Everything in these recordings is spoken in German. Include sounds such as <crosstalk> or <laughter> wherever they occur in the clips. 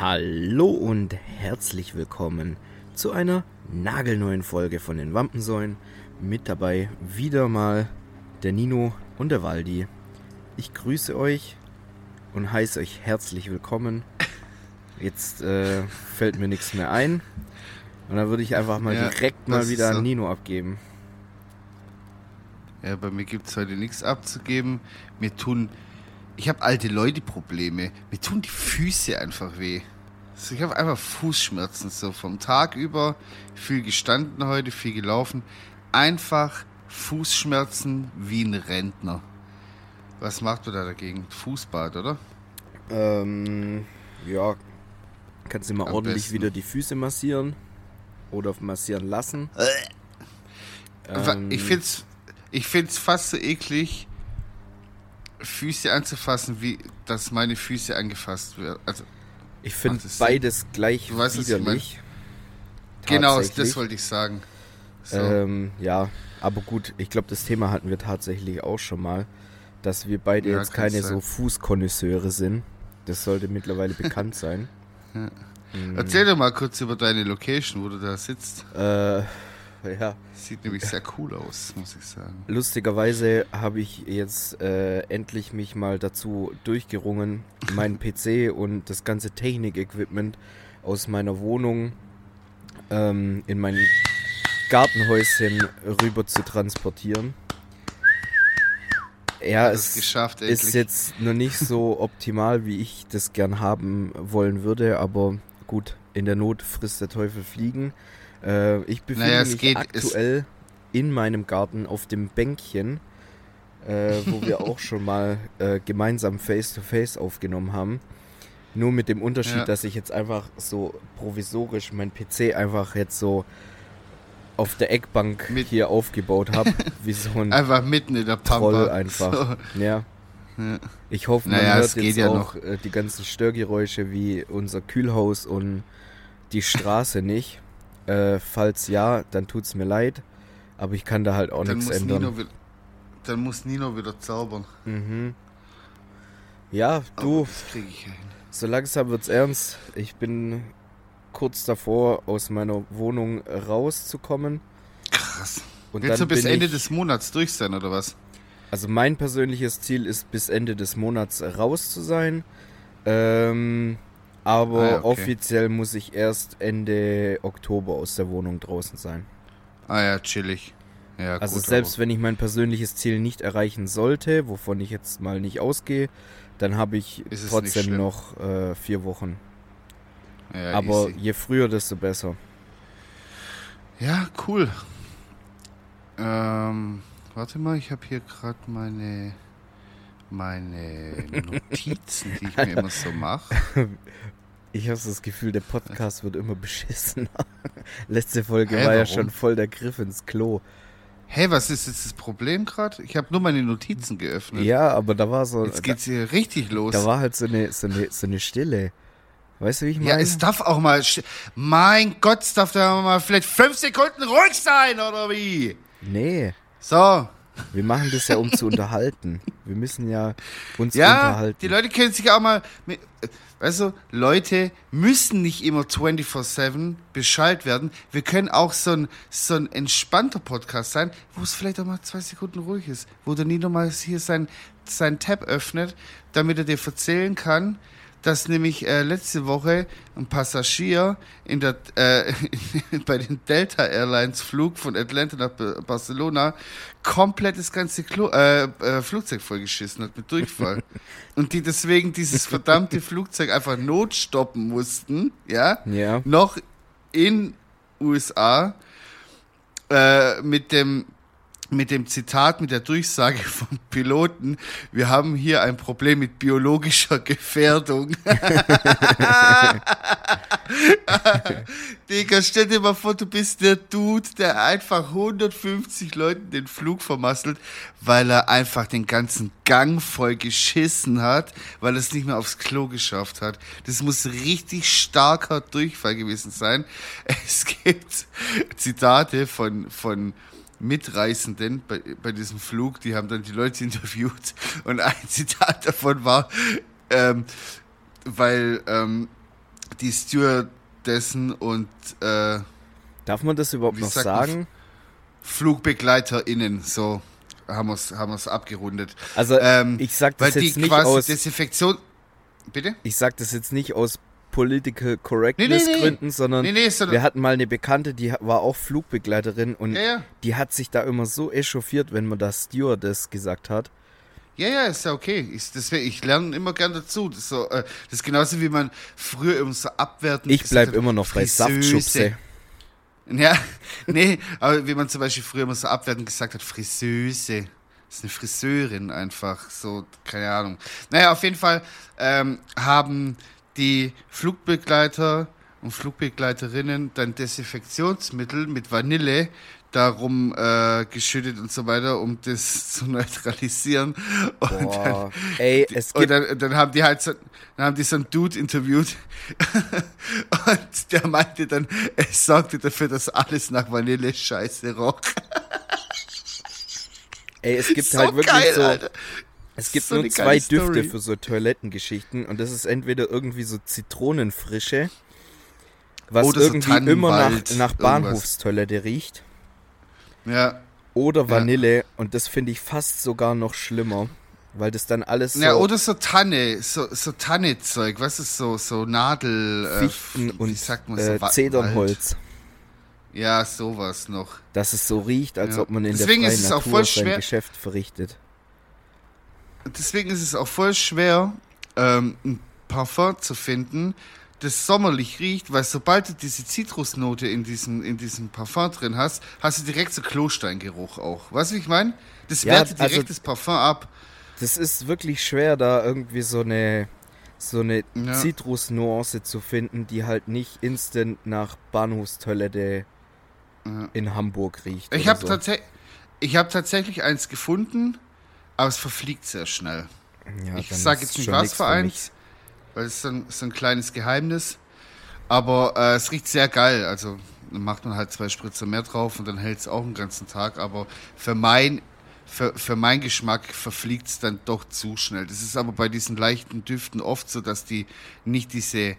Hallo und herzlich willkommen zu einer nagelneuen Folge von den Wampensäulen. Mit dabei wieder mal der Nino und der Waldi. Ich grüße euch und heiße euch herzlich willkommen. Jetzt äh, fällt mir nichts mehr ein. Und dann würde ich einfach mal Ja, direkt mal wieder so. an Nino abgeben. Ja, bei mir gibt es heute nichts abzugeben. Mir tun. Ich habe alte Leute-Probleme. Mir tun die Füße einfach weh. Also ich habe einfach Fußschmerzen so vom Tag über. Viel gestanden heute, viel gelaufen. Einfach Fußschmerzen wie ein Rentner. Was macht man da dagegen? Fußbad, oder? Ähm, ja, kannst du mal Am ordentlich besten. wieder die Füße massieren oder massieren lassen. Ähm, ich find's, ich find's fast so eklig, Füße anzufassen, wie dass meine Füße angefasst werden. Also Ich finde Macht es Sinn? beides gleich Du weißt, widerlich. genau, das wollte ich sagen. So. Ähm, ja, aber gut, ich glaube, das Thema hatten wir tatsächlich auch schon mal, dass wir beide Ja, jetzt keine sein. so Fußkonnoisseure sind. Das sollte mittlerweile bekannt sein. <laughs> Mhm. Erzähl doch mal kurz über deine Location, wo du da sitzt. Äh, <laughs> ja, Sieht nämlich sehr cool aus, muss ich sagen. lustigerweise habe ich jetzt äh, endlich mich mal dazu durchgerungen, meinen <laughs> PC und das ganze Technik-Equipment aus meiner Wohnung ähm, in mein Gartenhäuschen rüber zu transportieren. Ja, es es geschafft, ist jetzt noch nicht so <laughs> optimal, wie ich das gern haben wollen würde, aber gut, in der Not frisst der Teufel Fliegen. Äh, ich befinde Naja, mich aktuell in meinem Garten auf dem Bänkchen, äh, wo wir <laughs> auch schon mal äh, gemeinsam Face-to-Face aufgenommen haben. Nur mit dem Unterschied, Ja. dass ich jetzt einfach so provisorisch mein PC einfach jetzt so auf der Eckbank Mit- hier aufgebaut habe, wie so ein <laughs> Einfach mitten in der Pampa. Troll einfach. Ja. Ja. Ich hoffe, man Naja, hört jetzt ja auch äh, die ganzen Störgeräusche wie unser Kühlhaus und die Straße nicht. Äh, falls ja, dann tut's mir leid. Aber ich kann da halt auch Dann nichts ändern. Nino, dann muss Nino wieder zaubern. Mhm. Ja, du, Aber das kriege ich hin. so langsam wird's ernst. Ich bin kurz davor, aus meiner Wohnung rauszukommen. Krass. Und Willst du bis Ende ich, des Monats durch sein, oder was? Also mein persönliches Ziel ist, bis Ende des Monats raus zu sein. Ähm, aber Ah ja, okay. offiziell muss ich erst Ende Oktober aus der Wohnung draußen sein. Ah ja, chillig. Ja, Also gut, selbst wenn ich mein persönliches Ziel nicht erreichen sollte, wovon ich jetzt mal nicht ausgehe, dann habe ich trotzdem noch äh, vier Wochen. aber, ja, aber easy. je früher, desto besser. Ja, cool. Ähm, warte mal, ich habe hier gerade meine meine <laughs> Notizen, die ich mir immer so mache. Ich habe das Gefühl, der Podcast wird immer beschissener. <laughs> Letzte Folge Hä, war ja warum? schon voll der Griff ins Klo. Hey, was ist jetzt das Problem gerade? Ich habe nur meine Notizen geöffnet. Ja, aber da war so, Jetzt geht's hier richtig los. da war halt so eine, so eine, so eine Stille. Weißt du, wie ich meine? ja, es darf auch mal. Mein Gott, es darf da mal vielleicht fünf Sekunden ruhig sein, oder wie? nee, So. Wir machen das ja, um zu unterhalten. Wir müssen ja uns Ja, unterhalten. die Leute können sich auch mal. mit- Weißt du, Leute müssen nicht immer 24-7 Bescheid werden. Wir können auch so ein, so ein entspannter Podcast sein, wo es vielleicht auch mal zwei Sekunden ruhig ist. Wo der Nino mal hier sein, sein Tab öffnet, damit er dir erzählen kann, dass nämlich äh, letzte Woche ein Passagier in der, äh, <laughs> bei den Delta Airlines Flug von Atlanta nach Ba- Barcelona komplett das ganze Klo, äh, äh, Flugzeug vollgeschissen hat mit Durchfall. <laughs> Und die deswegen dieses verdammte Flugzeug einfach notstoppen mussten, ja, ja, noch in USA äh, mit dem mit dem Zitat, mit der Durchsage vom Piloten, wir haben hier ein Problem mit biologischer Gefährdung. <laughs> Digga, stell dir mal vor, du bist der Dude, der einfach 150 Leuten den Flug vermasselt, weil er einfach den ganzen Gang voll geschissen hat, weil er es nicht mehr aufs Klo geschafft hat. Das muss richtig starker Durchfall gewesen sein. <laughs> Es gibt Zitate von, von Mitreisenden bei, bei diesem Flug, die haben dann die Leute <laughs> interviewt und ein Zitat davon war, ähm, weil ähm, die Stewardessen und äh, Darf man das überhaupt noch sagen? FlugbegleiterInnen, so haben wir es haben wir's abgerundet. Also Ähm, ich sag das jetzt nicht aus Desinfektion. Bitte? ich sag das jetzt nicht aus political correctness nee, nee. Gründen, sondern Nee, nee, sondern. wir hatten mal eine Bekannte, die war auch Flugbegleiterin und ja, ja. die hat sich da immer so echauffiert, wenn man das Stewardess gesagt hat. Ja, ja, ist ja okay. Ich, deswegen, ich lerne immer gern dazu. Das ist, so, äh, das ist genauso wie man früher immer so abwertend Ich gesagt bleib hat, immer noch bei. Saftschubse. Ja, <laughs> nee, aber wie man zum Beispiel früher immer so abwertend gesagt hat, Friseuse. Das ist eine Friseurin einfach, so, keine Ahnung. Naja, auf jeden Fall ähm, haben die Flugbegleiter und Flugbegleiterinnen dann Desinfektionsmittel mit Vanille darum äh, geschüttet und so weiter, um das <laughs> zu neutralisieren. Und dann, Boah, ey, es und gibt dann, dann haben die halt so, dann haben die so einen Dude interviewt <laughs> und der meinte dann, es sorgte dafür, dass alles nach Vanille scheiße roch. ey, es gibt so halt wirklich geil, so Alter. Es gibt So nur zwei Düfte Story. für so Toilettengeschichten und das ist entweder irgendwie so Zitronenfrische, was so irgendwie immer nach, nach irgendwas. Bahnhofstoilette riecht, Ja. oder Ja. Vanille und das finde ich fast sogar noch schlimmer, weil das dann alles so ja, oder so Tanne, so, so Tanne-Zeug, was ist so, so Nadel, äh, Fichten wie und sagt man äh, so, Wald. Zedernholz, Ja, sowas noch. dass es so riecht, als Ja. ob man in Deswegen der ist freien es auch Natur voll sein schwer- Geschäft verrichtet. Deswegen ist es auch voll schwer, ähm, ein Parfum zu finden, das sommerlich riecht, weil sobald du diese Zitrusnote in diesem, in diesem Parfum drin hast, hast du direkt so Klosteingeruch auch. Weißt du, wie ich meine? Das Ja, wertet direkt also- das Parfum ab. Das ist wirklich schwer, da irgendwie so eine so eine Ja. Zitrusnuance zu finden, die halt nicht instant nach Bahnhofstoilette Ja. in Hamburg riecht. Ich habe so. ich habe tatsächlich eins gefunden, aber es verfliegt sehr schnell. Ja, ich sage ist jetzt nicht was für eins, weil es ist so ein, so ein kleines Geheimnis. Aber äh, es riecht sehr geil. Also macht man halt zwei Spritzer mehr drauf und dann hält es auch einen ganzen Tag. Aber für mein, für, für meinen Geschmack verfliegt es dann doch zu schnell. Das ist aber bei diesen leichten Düften oft so, dass die nicht diese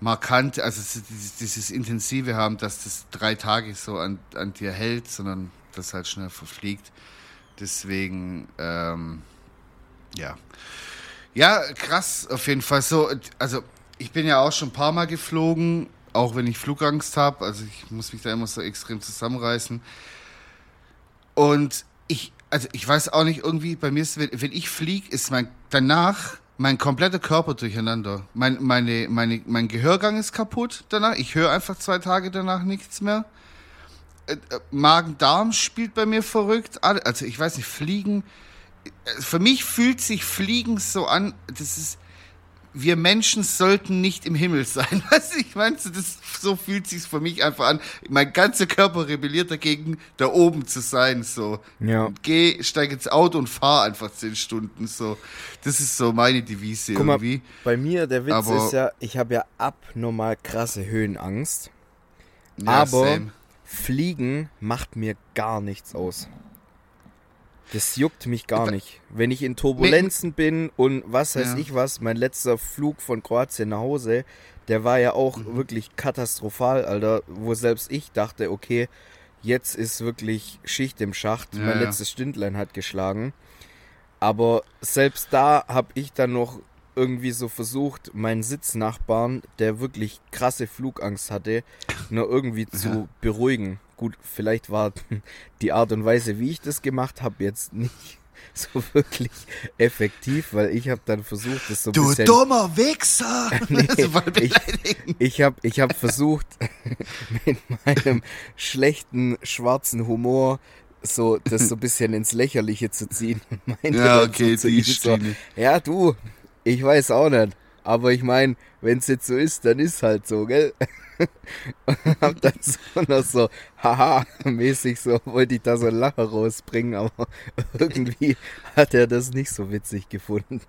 markante, also so dieses, dieses Intensive haben, dass das drei Tage so an, an dir hält, sondern das halt schnell verfliegt. Deswegen, ähm, ja. Ja, krass, auf jeden Fall so. Also, ich bin ja auch schon ein paar Mal geflogen, auch wenn ich Flugangst habe. Also, ich muss mich da immer so extrem zusammenreißen. Und ich, also, ich weiß auch nicht, irgendwie, bei mir ist, wenn, wenn ich fliege, ist mein, danach mein kompletter Körper durcheinander. Mein, meine, meine, mein Gehörgang ist kaputt danach. Ich höre einfach zwei Tage danach nichts mehr. Äh, äh, Magen-Darm spielt bei mir verrückt. Also, ich weiß nicht, Fliegen für mich fühlt sich Fliegen so an, das ist, wir Menschen sollten nicht im Himmel sein. <laughs> Weißt du, ich meine, so, das, so fühlt sich für mich einfach an. Mein ganzer Körper rebelliert dagegen, da oben zu sein, so. Ja. Geh, steig ins Auto und fahr einfach zehn Stunden, so. Das ist so meine Devise Guck mal, irgendwie. bei mir, der Witz Aber- ist ja, ich habe ja abnormal krasse Höhenangst. Ja, aber same. Fliegen macht mir gar nichts aus. Das juckt mich gar nicht. Wenn ich in Turbulenzen bin und was weiß Ja. ich was, mein letzter Flug von Kroatien nach Hause, der war ja auch Mhm. wirklich katastrophal, Alter, wo selbst ich dachte, okay, jetzt ist wirklich Schicht im Schacht, Ja, mein letztes Stündlein hat geschlagen. Aber selbst da habe ich dann noch irgendwie so versucht, meinen Sitznachbarn, der wirklich krasse Flugangst hatte, nur irgendwie zu Ja. beruhigen. Gut, vielleicht war <laughs> die Art und Weise, wie ich das gemacht habe, jetzt nicht <laughs> so wirklich effektiv, weil ich habe dann versucht, das so ein Du bisschen... dummer Wichser! <laughs> Nee, ich-. Ich habe ich hab versucht, mit meinem schlechten schwarzen Humor so das so ein bisschen ins Lächerliche zu ziehen. Ja, okay, so die so, ja, du, ich weiß auch nicht. Aber ich meine, wenn es jetzt so ist, dann ist halt so, gell? Und <laughs> hab dann so noch so, haha, mäßig so, wollte ich da so einen Lacher rausbringen, aber <laughs> irgendwie hat er das nicht so witzig gefunden.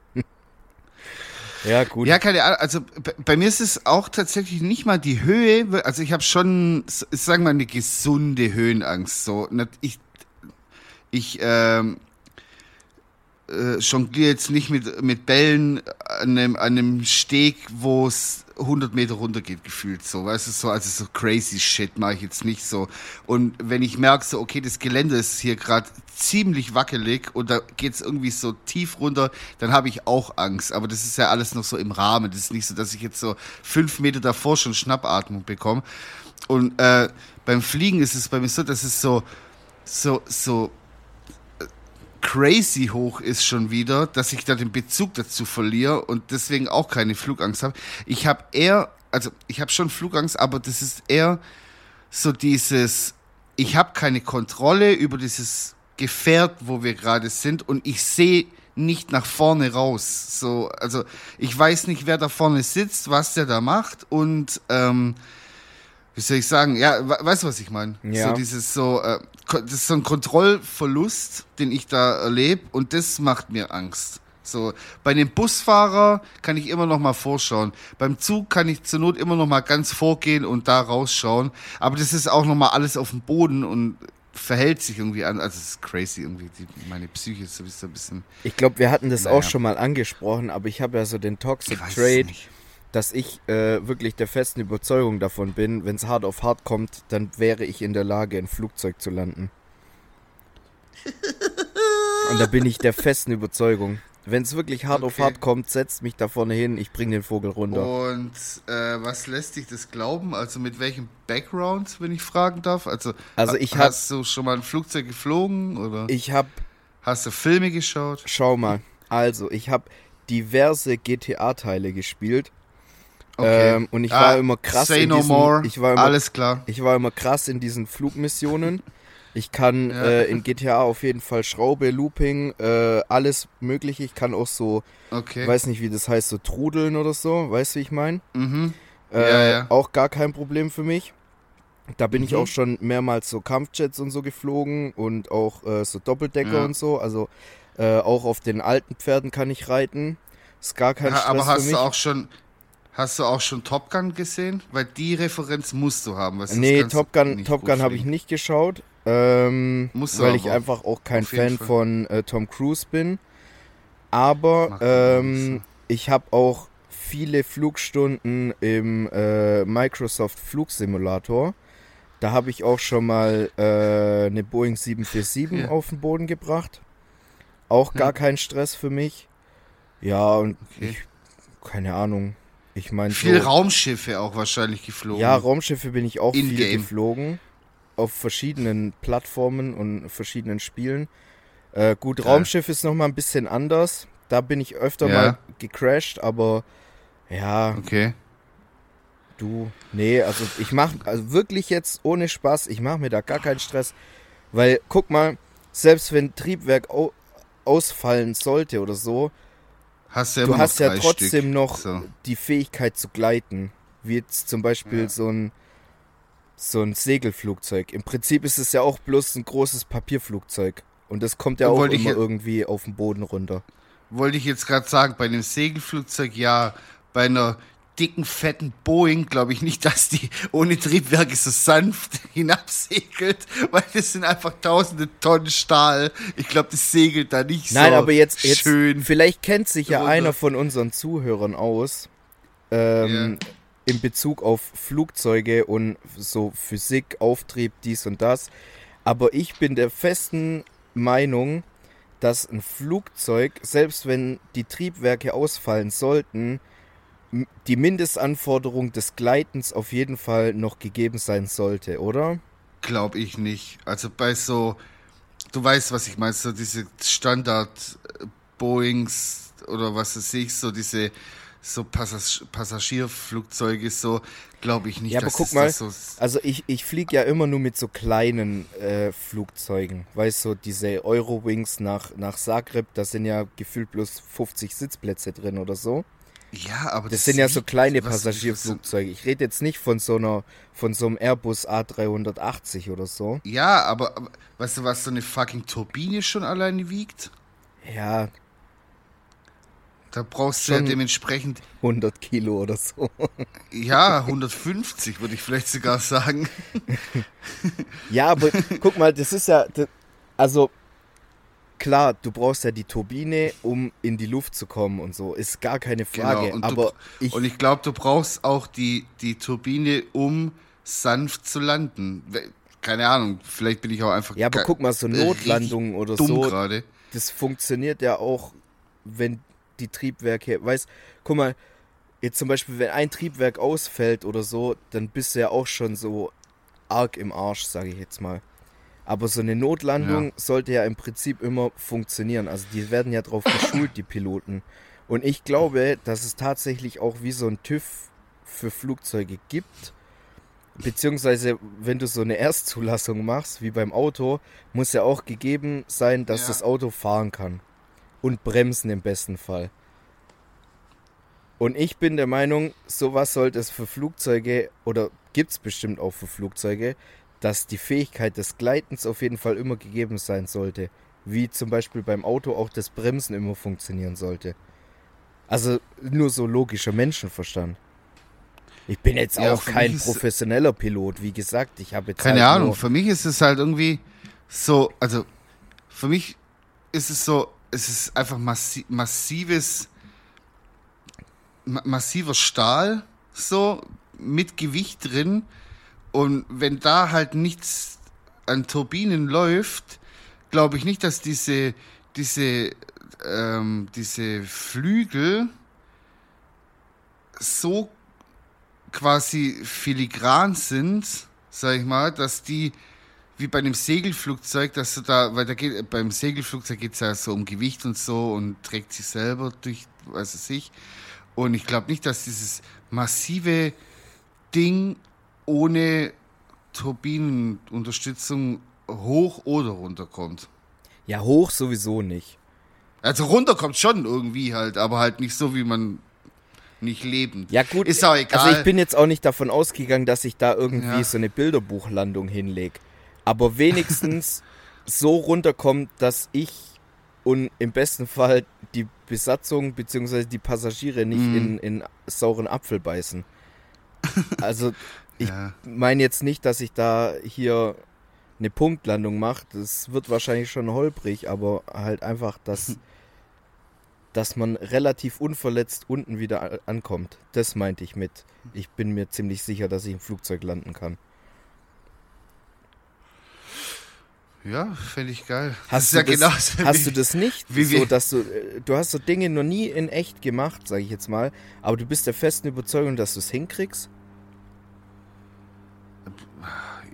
Ja, gut. Ja, keine Ahnung. Also bei, bei mir ist es auch tatsächlich nicht mal die Höhe. Also ich habe schon, sagen wir mal, eine gesunde Höhenangst. So, Nat- ich, ich ähm, äh, jongliere jetzt nicht mit mit Bällen an einem, an einem Steg, wo es 100 Meter runter geht, gefühlt so. Weißt du, so, also so crazy shit mache ich jetzt nicht so. Und wenn ich merke, so, okay, das Gelände ist hier gerade ziemlich wackelig und da geht's irgendwie so tief runter, dann habe ich auch Angst. Aber das ist ja alles noch so im Rahmen. Das ist nicht so, dass ich jetzt so fünf Meter davor schon Schnappatmung bekomme. Und äh, beim Fliegen ist es bei mir so, dass es so, so, so crazy hoch ist schon wieder, dass ich da den Bezug dazu verliere und deswegen auch keine Flugangst habe. Ich habe eher, also ich habe schon Flugangst, aber das ist eher so dieses, ich habe keine Kontrolle über dieses Gefährt, wo wir gerade sind und ich sehe nicht nach vorne raus. So, also ich weiß nicht, wer da vorne sitzt, was der da macht und ähm, wie soll ich sagen, ja, weißt du, was ich meine? Ja. So dieses so, äh, das ist so ein Kontrollverlust, den ich da erlebe und das macht mir Angst. So, bei dem Busfahrer kann ich immer noch mal vorschauen. Beim Zug kann ich zur Not immer noch mal ganz vorgehen und da rausschauen. Aber das ist auch noch mal alles auf dem Boden und verhält sich irgendwie an. Also es ist crazy irgendwie. Die, meine Psyche ist so ein bisschen. Ich glaube, wir hatten das Naja. auch schon mal angesprochen, aber ich habe ja so den Toxic Trade, nicht. Dass ich äh, wirklich der festen Überzeugung davon bin, wenn es hart auf hart kommt, dann wäre ich in der Lage, ein Flugzeug zu landen. Und da bin ich der festen Überzeugung. Wenn es wirklich hart auf Okay. hart kommt, setzt mich da vorne hin, ich bring den Vogel runter. Und äh, was lässt dich das glauben? Also mit welchem Background, wenn ich fragen darf? Also, Also ich hab- hast du schon mal ein Flugzeug geflogen oder Ich habe, hast du Filme geschaut? schau mal, also ich habe diverse GTA-Teile gespielt. Okay. Ähm, und ich Ah, war immer krass Say in no diesen, more. ich war immer Alles klar. Ich war immer krass in diesen Flugmissionen. Ich kann Ja. äh, in GTA auf jeden Fall Schraube, Looping, äh, alles mögliche. Ich kann auch so, Okay. weiß nicht, wie das heißt, so trudeln oder so. Weißt du, wie ich meine? mhm. Äh, Ja, ja. Auch gar kein Problem für mich. Da bin ich Mhm. auch schon mehrmals so Kampfjets und so geflogen und auch äh, so Doppeldecker und so. Also äh, auch auf den alten Pferden kann ich reiten. Ist gar kein Stress Aber hast du auch schon hast du auch schon Top Gun gesehen? Weil die Referenz musst du haben. Nee, Top Gun, Top Gun habe ich nicht geschaut, ähm, weil ich einfach auch kein Fan Fall. von äh, Tom Cruise bin. Aber ähm, ich habe auch viele Flugstunden im äh, Microsoft Flugsimulator. Da habe ich auch schon mal äh, eine Boeing 747 Ja. auf den Boden gebracht. Auch gar Ja. kein Stress für mich. Ja, und Okay. ich, keine Ahnung. Ich meine, Viel so, Raumschiffe auch wahrscheinlich geflogen. ja, Raumschiffe bin ich auch viel geflogen. Auf verschiedenen Plattformen und verschiedenen Spielen. Äh, gut. Raumschiff ist nochmal ein bisschen anders. Da bin ich öfter Ja. mal gecrashed, aber ja, Okay. du, nee, also ich mach, also wirklich jetzt ohne Spaß, ich mache mir da gar keinen Stress. Weil, guck mal, selbst wenn Triebwerk au ausfallen sollte oder so, Hast du ja du hast ja trotzdem Stück. noch So. die Fähigkeit zu gleiten. Wie jetzt zum Beispiel Ja. so ein so ein Segelflugzeug. Im Prinzip ist es ja auch bloß ein großes Papierflugzeug. Und das kommt ja auch immer ja- irgendwie auf den Boden runter. Wollte ich jetzt gerade sagen, bei einem Segelflugzeug ja, bei einer dicken, fetten Boeing glaube ich nicht, dass die ohne Triebwerke so sanft <laughs> hinabsegelt, weil das sind einfach tausende Tonnen Stahl. Ich glaube, das segelt da nicht Nein, so aber jetzt, jetzt schön. vielleicht kennt sich ja runter. einer von unseren Zuhörern aus ähm, in Bezug auf Flugzeuge und so Physik, Auftrieb, dies und das. Aber ich bin der festen Meinung, dass ein Flugzeug, selbst wenn die Triebwerke ausfallen sollten, die Mindestanforderung des Gleitens auf jeden Fall noch gegeben sein sollte, oder? Glaube ich nicht. Also bei so, du weißt, was ich meine, so diese Standard äh, Boeings oder was weiß ich, so diese so Passagier Passagierflugzeuge, so glaube ich nicht. Ja, aber dass guck mal, so Also ich, ich fliege ja immer nur mit so kleinen äh, Flugzeugen. Weißt du, diese Eurowings nach, nach Zagreb, da sind ja gefühlt bloß 50 Sitzplätze drin oder so. Ja, aber Das sind ja so kleine Passagierflugzeuge. Ich rede jetzt nicht von so einer, von so einem Airbus A380 oder so. Ja, aber, aber weißt du, was so eine fucking Turbine schon alleine wiegt? Ja, Da brauchst du ja dementsprechend, 100 Kilo oder so. <laughs> ja, 150 würde ich vielleicht sogar sagen. <laughs> Ja, aber guck mal, das ist ja, das, also klar, du brauchst ja die Turbine, um in die Luft zu kommen und so, ist gar keine Frage. Genau, und aber du, ich, und ich glaube, du brauchst auch die, die Turbine, um sanft zu landen. Keine Ahnung, vielleicht bin ich auch einfach ja, aber guck mal, so richtig Notlandungen oder dumm so, gerade. das funktioniert ja auch, wenn die Triebwerke, weißt, guck mal, jetzt zum Beispiel, wenn ein Triebwerk ausfällt oder so, dann bist du ja auch schon so arg im Arsch, sage ich jetzt mal. Aber so eine Notlandung Ja. sollte ja im Prinzip immer funktionieren. Also die werden ja drauf geschult, die Piloten. Und ich glaube, dass es tatsächlich auch wie so ein TÜV für Flugzeuge gibt. Beziehungsweise, wenn du so eine Erstzulassung machst, wie beim Auto, muss ja auch gegeben sein, dass Ja. das Auto fahren kann. Und bremsen im besten Fall. Und ich bin der Meinung, sowas sollte es für Flugzeuge, oder gibt es bestimmt auch für Flugzeuge, dass die Fähigkeit des Gleitens auf jeden Fall immer gegeben sein sollte. Wie zum Beispiel beim Auto auch das Bremsen immer funktionieren sollte. Also nur so logischer Menschenverstand. Ich bin jetzt Ja, auch kein professioneller Pilot, wie gesagt. Ich habe jetzt Keine halt Ahnung, für mich ist es halt irgendwie so, also für mich ist es so, es ist einfach massi massives, ma massiver Stahl, so mit Gewicht drin. Und wenn da halt nichts an Turbinen läuft, glaube ich nicht, dass diese, diese, ähm, diese Flügel so quasi filigran sind, sag ich mal, dass die wie bei einem Segelflugzeug, dass du da, weil da geht, beim Segelflugzeug geht es ja so um Gewicht und so und trägt sich selber durch, weiß es ich. Und ich glaube nicht, dass dieses massive Ding ohne Turbinenunterstützung hoch oder runter kommt. ja, hoch sowieso nicht. Also runter kommt schon irgendwie halt, aber halt nicht so, wie man nicht lebend. Ja gut, Ist auch egal. also ich bin jetzt auch nicht davon ausgegangen, dass ich da irgendwie Ja. so eine Bilderbuchlandung hinlege. Aber wenigstens <laughs> so runterkommt, dass ich und im besten Fall die Besatzung bzw. die Passagiere nicht Mhm. in, in sauren Apfel beißen. Also <laughs> ich ja. meine jetzt nicht, dass ich da hier eine Punktlandung mache. Das wird wahrscheinlich schon holprig, aber halt einfach, dass, <laughs> dass man relativ unverletzt unten wieder ankommt. Das meinte ich mit. Ich bin mir ziemlich sicher, dass ich im Flugzeug landen kann. Ja, fände ich geil. Hast, das du, ja das, genauso hast wie- du das nicht? wie so, wir- dass du, äh, du hast so Dinge noch nie in echt gemacht, sage ich jetzt mal, aber du bist der festen Überzeugung, dass du es hinkriegst?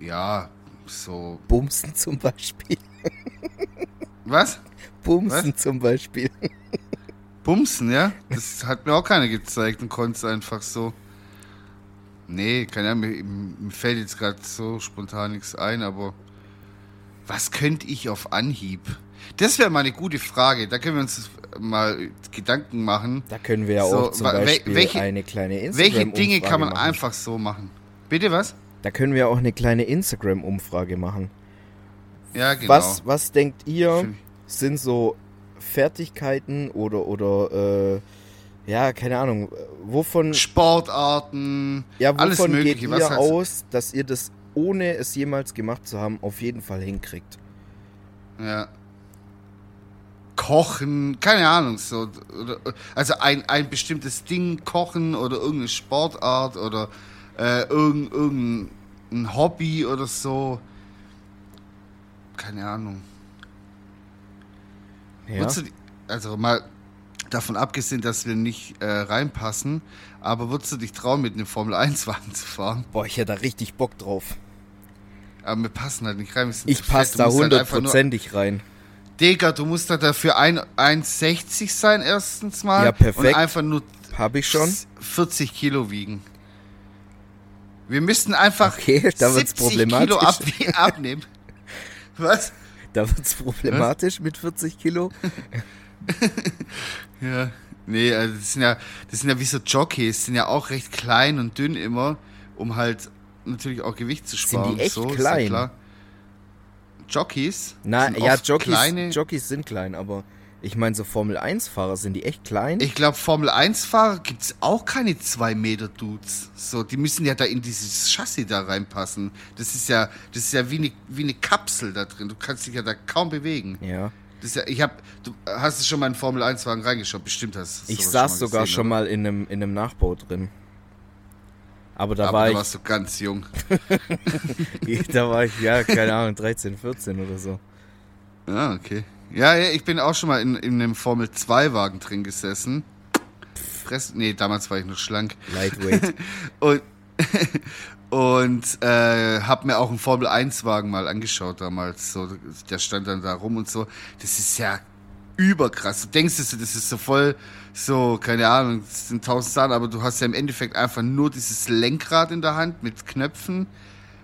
Ja, so. Bumsen zum Beispiel. Was? Bumsen zum Beispiel. Bumsen, ja? Das hat mir auch keiner gezeigt und konnte es einfach so. Nee, keine Ahnung, mir, mir fällt jetzt gerade so spontan nichts ein, aber was könnte ich auf Anhieb? Das wäre mal eine gute Frage. Da können wir uns mal Gedanken machen. Da können wir ja So, auch zum Beispiel welche- eine kleine Instagram Welche Dinge kann man machen. einfach so machen? Bitte was? Da können wir auch eine kleine Instagram-Umfrage machen. Ja, genau. Was, was denkt ihr, sind so Fertigkeiten oder, oder äh, ja, keine Ahnung, wovon, Sportarten, ja, alles wovon Mögliche. geht was ihr hat's- aus, dass ihr das, ohne es jemals gemacht zu haben, auf jeden Fall hinkriegt? Ja. Kochen, keine Ahnung, so. Oder, also ein, ein bestimmtes Ding kochen oder irgendeine Sportart oder äh, irgend, irgendein Hobby oder so. Keine Ahnung. Ja. Du, also mal davon abgesehen, dass wir nicht äh, reinpassen, aber würdest du dich trauen, mit einem Formel-1-Wagen zu fahren? Boah, ich hätte da richtig Bock drauf. Aber wir passen halt nicht rein. Ich passe da halt hundertprozentig rein. Digga, du musst da dafür ein- 1,60 sein erstens mal. Ja, perfekt. Und einfach nur Hab ich schon. 40 Kilo wiegen. Wir müssten einfach Okay, da wird's 70 Kilo ab <laughs> abnehmen. Was? Da wird's problematisch mit 40 Kilo. <laughs> Ja. Nee, also das sind ja, das sind ja wie so Jockeys, sind ja auch recht klein und dünn immer, um halt natürlich auch Gewicht zu Sind sparen. die echt so, ist klein? Jockeys? Na, sind ja, Jockeys, Kleine, Jockeys sind klein, aber ich meine, so Formel-1-Fahrer, sind die echt klein? Ich glaube, Formel 1-Fahrer gibt es auch keine 2 Meter Dudes. So, die müssen ja da in dieses Chassis da reinpassen. Das ist ja, das ist ja wie eine, wie eine Kapsel da drin. Du kannst dich ja da kaum bewegen. ja. Ja, ich hab, du hast du schon mal in Formel 1 Wagen reingeschaut, bestimmt hast du Ich saß mal sogar gesehen, schon oder? mal in einem, in einem Nachbau drin. Aber da Aber war da ich, warst du ganz jung. <laughs> da war ich, ja, keine Ahnung, 13, 14 oder so. Ah, okay. Ja, ja, ich bin auch schon mal in, in einem Formel 2 Wagen drin gesessen. Fress, nee, damals war ich noch schlank. Lightweight. <laughs> Und, und äh, hab mir auch einen Formel 1 Wagen mal angeschaut damals. So, der stand dann da rum und so. Das ist ja überkrass. Du denkst, das das ist so voll, so, keine Ahnung, das sind tausend Sachen, aber du hast ja im Endeffekt einfach nur dieses Lenkrad in der Hand mit Knöpfen.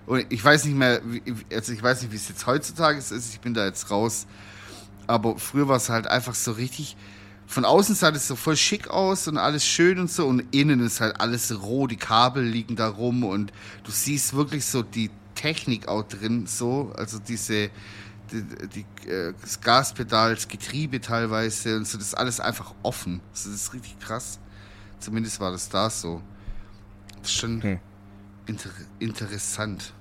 Und ich weiß nicht mehr, wie, also ich weiß nicht, wie es jetzt heutzutage ist. Ich bin da jetzt raus. Aber früher war es halt einfach so richtig. Von außen sah das so voll schick aus und alles schön und so. Und innen ist halt alles roh, die Kabel liegen da rum und du siehst wirklich so die Technik auch drin, so. Also diese, die, die, äh, das Gaspedal, das Getriebe teilweise und so. Das ist alles einfach offen. Das ist richtig krass. Zumindest war das da so. Das ist schon Hm. inter interessant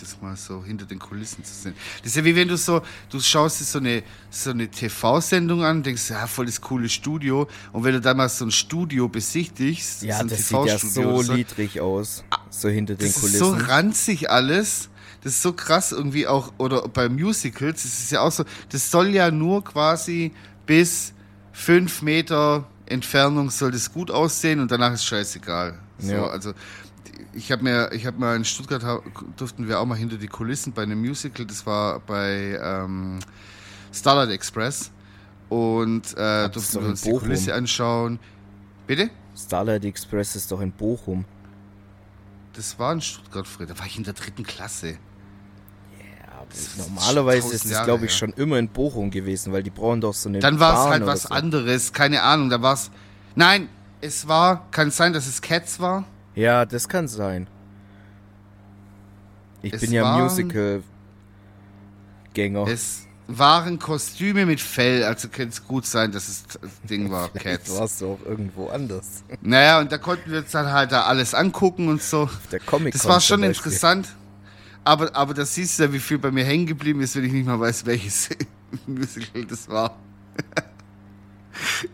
das mal so hinter den Kulissen zu sehen. Das ist ja wie wenn du so, du schaust dir so eine, so eine TV-Sendung an, denkst, ja, voll das coole Studio. Und wenn du dann mal so ein Studio besichtigst, Ja, so das sieht ja so so, niedrig aus. So hinter den das ist so Kulissen. ranzig alles. Das ist so krass irgendwie auch, oder bei Musicals, das ist ja auch so, das soll ja nur quasi bis fünf Meter Entfernung soll das gut aussehen und danach ist scheißegal. So, Ja. also ich habe mir, ich habe mal in Stuttgart durften wir auch mal hinter die Kulissen bei einem Musical. Das war bei ähm, Starlight Express und äh, das durften wir uns die Bochum. Kulisse anschauen. Bitte? Starlight Express ist doch in Bochum. Das war in Stuttgart, Fred. Da war ich in der dritten Klasse. Ja, aber ist normalerweise ist es, glaube ich, schon immer in Bochum gewesen, weil die brauchen doch so eine Dann war es halt was so. anderes, keine Ahnung. Da war es. Nein, es war, kann es sein, dass es Cats war? Ja, das kann sein. Ich Es bin ja waren- Musical-Gänger. Es waren Kostüme mit Fell, also könnte es gut sein, dass es das Ding war, <laughs> Cats. warst du auch irgendwo anders. Naja, und da konnten wir uns dann halt da alles angucken und so. Der Comic Das war schon interessant. Aber, aber da siehst du ja, wie viel bei mir hängen geblieben ist, wenn ich nicht mal weiß, <laughs> welches <laughs> Musical das war.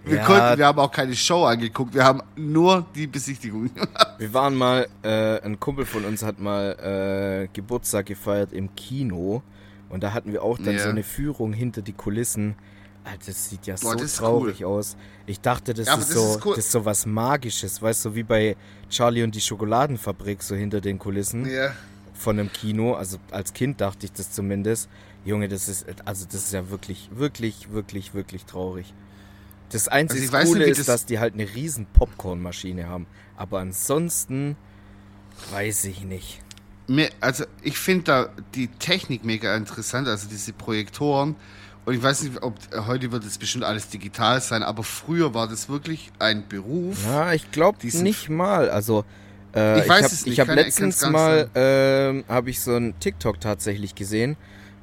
Wir, Ja. konnten, wir haben auch keine Show angeguckt, wir haben nur die Besichtigung. <laughs> Wir waren mal, äh, ein Kumpel von uns hat mal äh, Geburtstag gefeiert im Kino und da hatten wir auch dann Ja. so eine Führung hinter die Kulissen. Alter, das sieht ja Boah, so traurig aus. Ich dachte, das, Ja, ist, das so, ist cool. das ist so was Magisches, weißt du, wie bei Charlie und die Schokoladenfabrik, so hinter den Kulissen ja. von einem Kino. Also als Kind dachte ich das zumindest. Junge, das ist, also das ist ja wirklich, wirklich, wirklich, wirklich traurig. Das einzige Also Coole nicht, ist, das- dass die halt eine riesen Popcornmaschine haben. Aber ansonsten weiß ich nicht. Mir, also ich finde da die Technik mega interessant, also diese Projektoren. Und ich weiß nicht, ob heute wird es bestimmt alles digital sein, aber früher war das wirklich ein Beruf. Ja, ich glaube nicht mal. Also äh, Ich weiß hab, es nicht, Ich habe letztens mal ähm, habe ich so einen TikTok tatsächlich gesehen,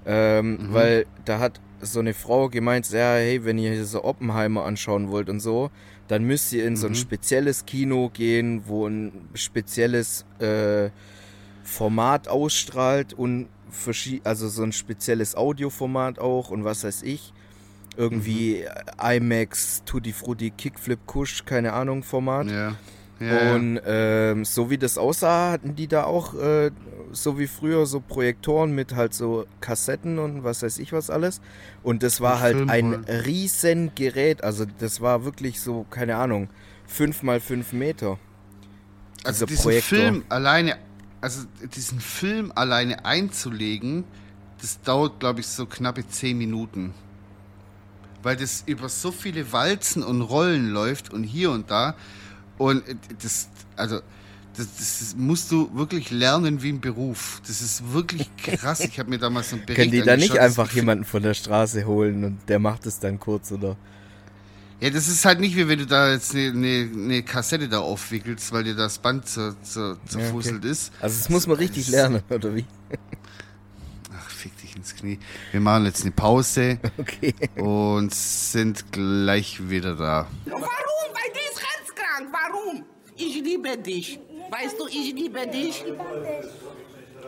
ähm, Mhm. weil da hat so eine Frau gemeint, ja, hey, wenn ihr hier so Oppenheimer anschauen wollt und so, dann müsst ihr in so ein Mhm. spezielles Kino gehen, wo ein spezielles äh, Format ausstrahlt und also so ein spezielles Audioformat auch und was weiß ich. Irgendwie Mhm. IMAX, Tutti Frutti, Kickflip, Kusch, keine Ahnung, Format. Ja. Ja. Und ähm, so wie das aussah, hatten die da auch, äh, so wie früher, so Projektoren mit halt so Kassetten und was weiß ich was alles. Und das war halt ein Filmrollen. riesen Gerät. Also das war wirklich so, keine Ahnung, fünf mal fünf Meter. also diesen Projektor. Film alleine, also diesen Film alleine einzulegen, das dauert, glaube ich, so knappe zehn Minuten. Weil das über so viele Walzen und Rollen läuft und hier und da. Und äh, das, also, das, das musst du wirklich lernen wie ein Beruf. Das ist wirklich krass. Ich habe mir damals so einen Bericht Können die da nicht einfach jemanden von der Straße holen und der macht es dann kurz oder? Ja, das ist halt nicht wie wenn du da jetzt eine, eine, eine Kassette da aufwickelst, weil dir das Band zer, zer, zerfusselt ist. Also das muss man richtig lernen, oder wie? <laughs> Ach, fick dich ins Knie. Wir machen jetzt eine Pause <laughs> Okay. und sind gleich wieder da. Warum? Weil die ist herzkrank. Warum? Ich liebe dich. Weißt du, ich liebe dich.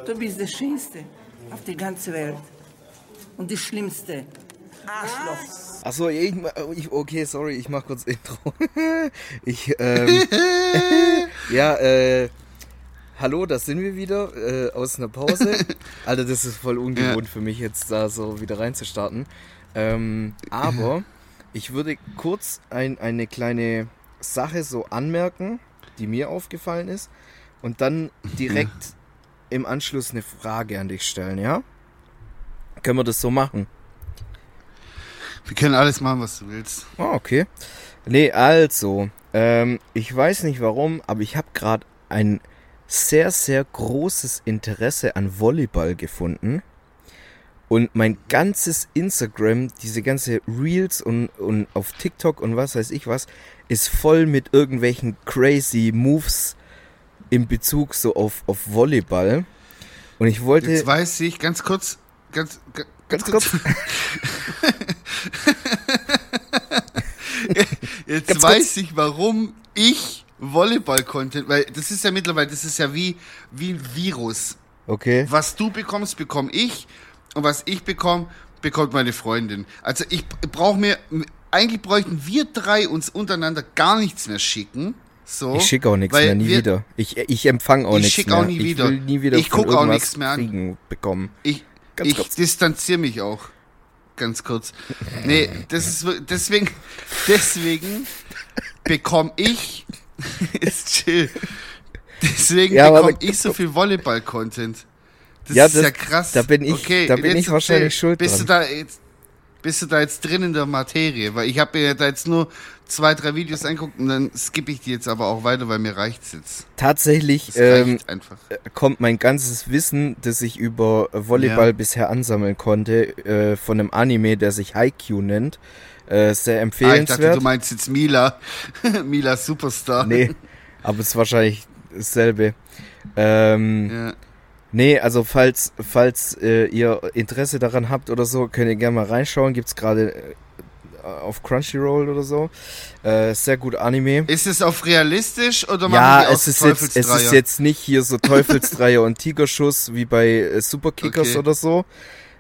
Du bist der Schönste auf der ganzen Welt. Und die Schlimmste Arschloch. Achso, ich, ich, okay, sorry, ich mach kurz <laughs> Intro. ich, ähm, <laughs> ja, äh, hallo, da sind wir wieder äh, aus einer Pause. <laughs> Alter, das ist voll ungewohnt für mich, jetzt da so wieder reinzustarten. Ähm, aber ich würde kurz ein, eine kleine Sache so anmerken, die mir aufgefallen ist, und dann direkt <laughs> im Anschluss eine Frage an dich stellen, ja? Können wir das so machen? Wir können alles machen, was du willst. Ah, okay. Nee, also, ähm, ich weiß nicht warum, aber ich habe gerade ein sehr, sehr großes Interesse an Volleyball gefunden. Und mein ganzes Instagram, diese ganze Reels und, und auf TikTok und was weiß ich was, ist voll mit irgendwelchen crazy Moves in Bezug so auf, auf Volleyball. Und ich wollte. Jetzt weiß ich, ganz kurz, ganz, ga- ganz kurz. <laughs> Jetzt Ganz weiß ich, warum ich Volleyball-Content, weil das ist ja mittlerweile, das ist ja wie, wie ein Virus. Okay. Was du bekommst, bekomme ich. Und was ich bekomme, bekommt meine Freundin. Also ich brauche mir, eigentlich bräuchten wir drei uns untereinander gar nichts mehr schicken. So, Ich schicke auch nichts mehr, nie wir- wieder. Ich, ich empfange auch Ich nichts mehr. auch nie ich wieder. will nie wieder Ich von guck auch nichts mehr an. kriegen bekommen. Ich, Ganz ich distanziere mich auch. Ganz kurz. Nee, das ist deswegen, deswegen bekomme ich, <laughs> ist chill. Deswegen Ja, bekomme ich so viel Volleyball-Content. Das Ja, ist das- ja krass. da bin ich- da bin ich wahrscheinlich schuld bist dran. Du da jetzt, bist du da jetzt drin in der Materie? Weil ich habe mir da jetzt nur zwei, drei Videos angeguckt und dann skippe ich die jetzt aber auch weiter, weil mir reicht's jetzt. Tatsächlich ähm, reicht einfach. kommt mein ganzes Wissen, das ich über Volleyball Ja. bisher ansammeln konnte, äh, von einem Anime, der sich Haikyuu nennt. Äh, sehr Ah, ich dachte, empfehlenswert. du meinst jetzt Mila. <laughs> Mila Superstar. nee, aber es ist wahrscheinlich dasselbe. Ähm, Ja. Nee, also falls, falls äh, ihr Interesse daran habt oder so, könnt ihr gerne mal reinschauen. Gibt's gerade äh, auf Crunchyroll oder so. Äh, sehr gut Anime. Ist es auf realistisch oder machen Ja, es ist, jetzt, es ist jetzt nicht hier so <laughs> Teufelsdreier und Tigerschuss wie bei äh, Superkickers Okay. oder so.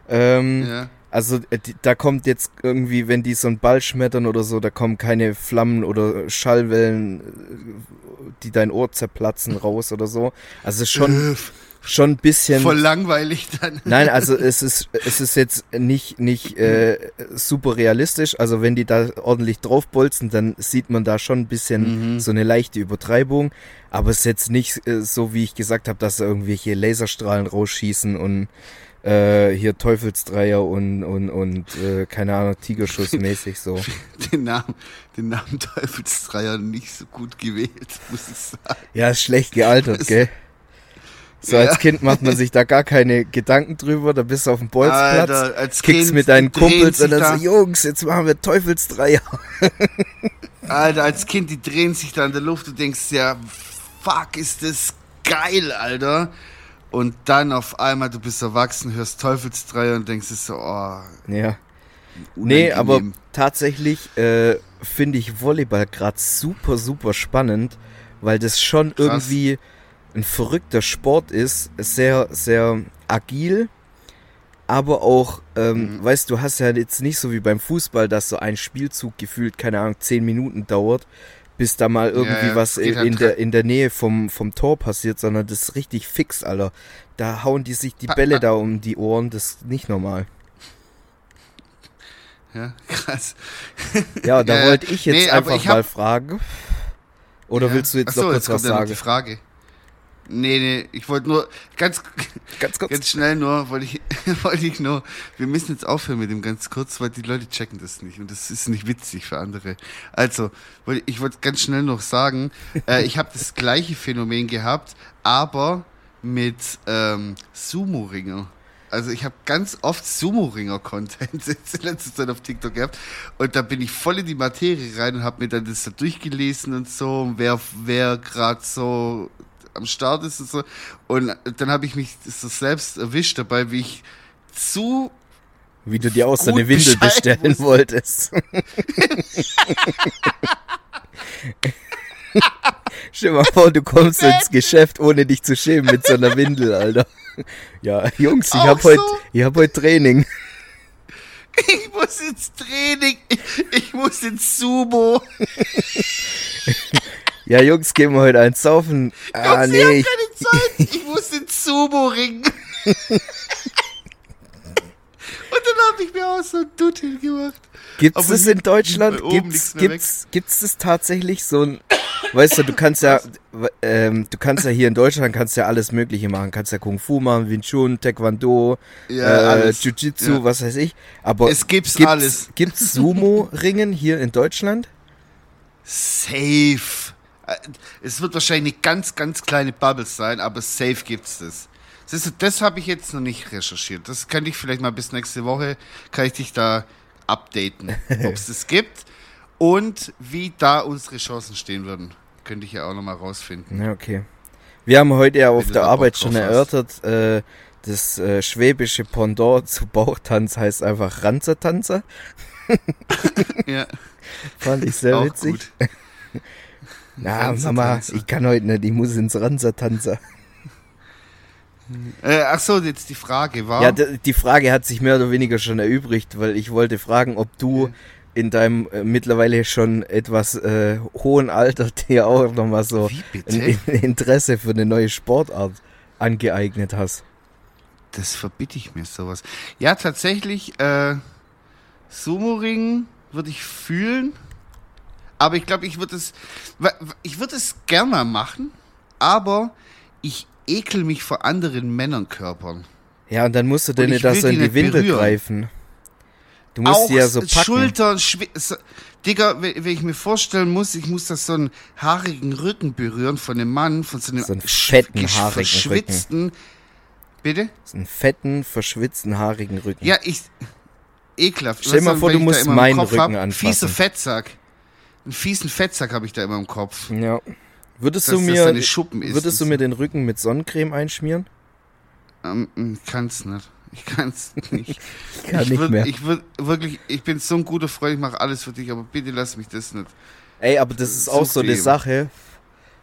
Ähm, Ja. Also äh, da kommt jetzt irgendwie, wenn die so einen Ball schmettern oder so, da kommen keine Flammen oder Schallwellen, äh, die dein Ohr zerplatzen raus oder so. Also schon, schon ein bisschen... Voll langweilig dann. Nein, also es ist es ist jetzt nicht nicht äh, super realistisch. Also wenn die da ordentlich draufbolzen, dann sieht man da schon ein bisschen Mhm. so eine leichte Übertreibung. Aber es ist jetzt nicht äh, so, wie ich gesagt habe, dass da irgendwelche Laserstrahlen rausschießen und äh, hier Teufelsdreier und und und äh, keine Ahnung Tigerschuss mäßig so. <laughs> Den Namen, den Namen Teufelsdreier nicht so gut gewählt, muss ich sagen. Ja, ist schlecht gealtert, gell? So als Ja. Kind macht man sich da gar keine Gedanken drüber. Da bist du auf dem Bolzplatz. Alter, als kickst Kind mit deinen Kumpels und dann so, Jungs, jetzt machen wir Teufelsdreier. <laughs> Alter, als Kind, die drehen sich da in der Luft, du denkst ja, fuck, ist das geil, Alter. Und dann auf einmal, du bist erwachsen, hörst Teufelsdreier und denkst es so, oh, Ja. Nee, aber unangenehm. tatsächlich äh, finde ich Volleyball gerade super, super spannend, weil das schon Krass. irgendwie ein verrückter Sport ist, sehr, sehr agil, aber auch, ähm, Mhm. weißt du, hast ja jetzt nicht so wie beim Fußball, dass so ein Spielzug gefühlt, keine Ahnung, zehn Minuten dauert, bis da mal irgendwie ja, was es geht in, halt in, der, in der Nähe vom, vom Tor passiert, sondern das ist richtig fix, Alter. Da hauen die sich die Bälle da um die Ohren, das ist nicht normal. Ja, <laughs> krass. Ja, da Ja, wollte ich jetzt nee, einfach ich mal fragen. Oder Ja. willst du jetzt Ach so, noch kurz jetzt was ja sagen? die Frage. Nee, nee, ich wollte nur, ganz, Ganz kurz. ganz schnell nur, wollte ich, <laughs> wollte ich nur, wir müssen jetzt aufhören mit dem ganz kurz, weil die Leute checken das nicht und das ist nicht witzig für andere. Also, ich wollte ganz schnell noch sagen, äh, <laughs> ich habe das gleiche Phänomen gehabt, aber mit ähm, Sumo-Ringer. Also ich habe ganz oft Sumo-Ringer-Content <laughs> in letzter Zeit auf TikTok gehabt und da bin ich voll in die Materie rein und habe mir dann das da durchgelesen und so, und wer, wer gerade so am Start ist und so. Und dann habe ich mich so selbst erwischt dabei, wie ich zu Wie du dir auch so eine Windel Bescheid bestellen wusste. wolltest. <laughs> Stell mal vor, du kommst ins Geschäft, ohne dich zu schämen mit so einer Windel, Alter. Ja, Jungs, ich Auch hab heute, so? ich hab heute Training. Ich muss ins Training. Ich, ich muss ins Sumo. <laughs> Ja, Jungs, gehen wir heute eins saufen. Ah, Jungs, nee, ich hab keine Zeit. <laughs> Ich muss ins Sumo-Ring. <laughs> Und dann habe ich mir auch so ein Duttel gemacht. das hier in Deutschland? Gibt's, gibt's, gibt's das tatsächlich so ein, weißt du, du kannst ja, ähm, du kannst ja hier in Deutschland kannst ja alles Mögliche machen. Kannst ja Kung Fu machen, Wing Chun, Taekwondo, Ja, äh. Jiu-Jitsu, Ja. was weiß ich. Aber Es gibt's gibt's, alles. Gibt's Sumo-Ringen hier in Deutschland? Safe. Äh, Es wird wahrscheinlich ganz, ganz kleine Bubble sein, aber safe gibt's das. Siehst du, das habe ich jetzt noch nicht recherchiert. Das kann ich vielleicht mal bis nächste Woche, kann ich dich da updaten, <laughs> ob es das gibt und wie da unsere Chancen stehen würden. Könnte ich ja auch noch mal rausfinden. Ja, okay. Wir haben heute ja auf der Arbeit schon erörtert, äh, das äh, schwäbische Pendant zu Bauchtanz heißt einfach Ranzertanzer. <laughs> Ja, <laughs> Fand ich sehr auch witzig. gut. Na. Mama, ich kann heute nicht, ich muss ins Ranzertanzer. <laughs> Äh, ach so, jetzt die Frage war. Ja, die Frage hat sich mehr oder weniger schon erübrigt, weil ich wollte fragen, ob du in deinem äh, mittlerweile schon etwas äh, hohen Alter <laughs> dir auch nochmal so ein Interesse für eine neue Sportart angeeignet hast. Das verbitte ich mir sowas. Ja, tatsächlich, äh, Sumo-Ring würde ich fühlen. Aber ich glaube, ich würde es, ich würde es gerne machen, aber ich ekel mich vor anderen Männernkörpern. Ja, und dann musst du Und dir ich nicht da will so in die die Windel berühren. greifen. Du musst Auch sie ja so packen. Schultern, Schwi so, Digga, wenn, ich mir vorstellen muss, ich muss das so einen haarigen Rücken berühren von einem Mann, von so einem So einen fetten, haarigen verschwitzten. Bitte? So einen fetten, verschwitzten, haarigen Rücken. Ja, ich. Ekelhaft. Stell dir mal vor, du musst meinen Kopf Rücken hab, anfassen. Fieser Fettsack. Einen fiesen Fettsack habe ich da immer im Kopf. Ja. Würdest Dass du mir, würdest du mir den Rücken mit Sonnencreme einschmieren? Ähm, ich kann's nicht. Ich kann's <laughs> nicht. Ich kann ich nicht würd, mehr. Ich würd, wirklich, ich bin so ein guter Freund, ich mache alles für dich, aber bitte lass mich das nicht. Ey, aber das ist so auch so eine. Sache.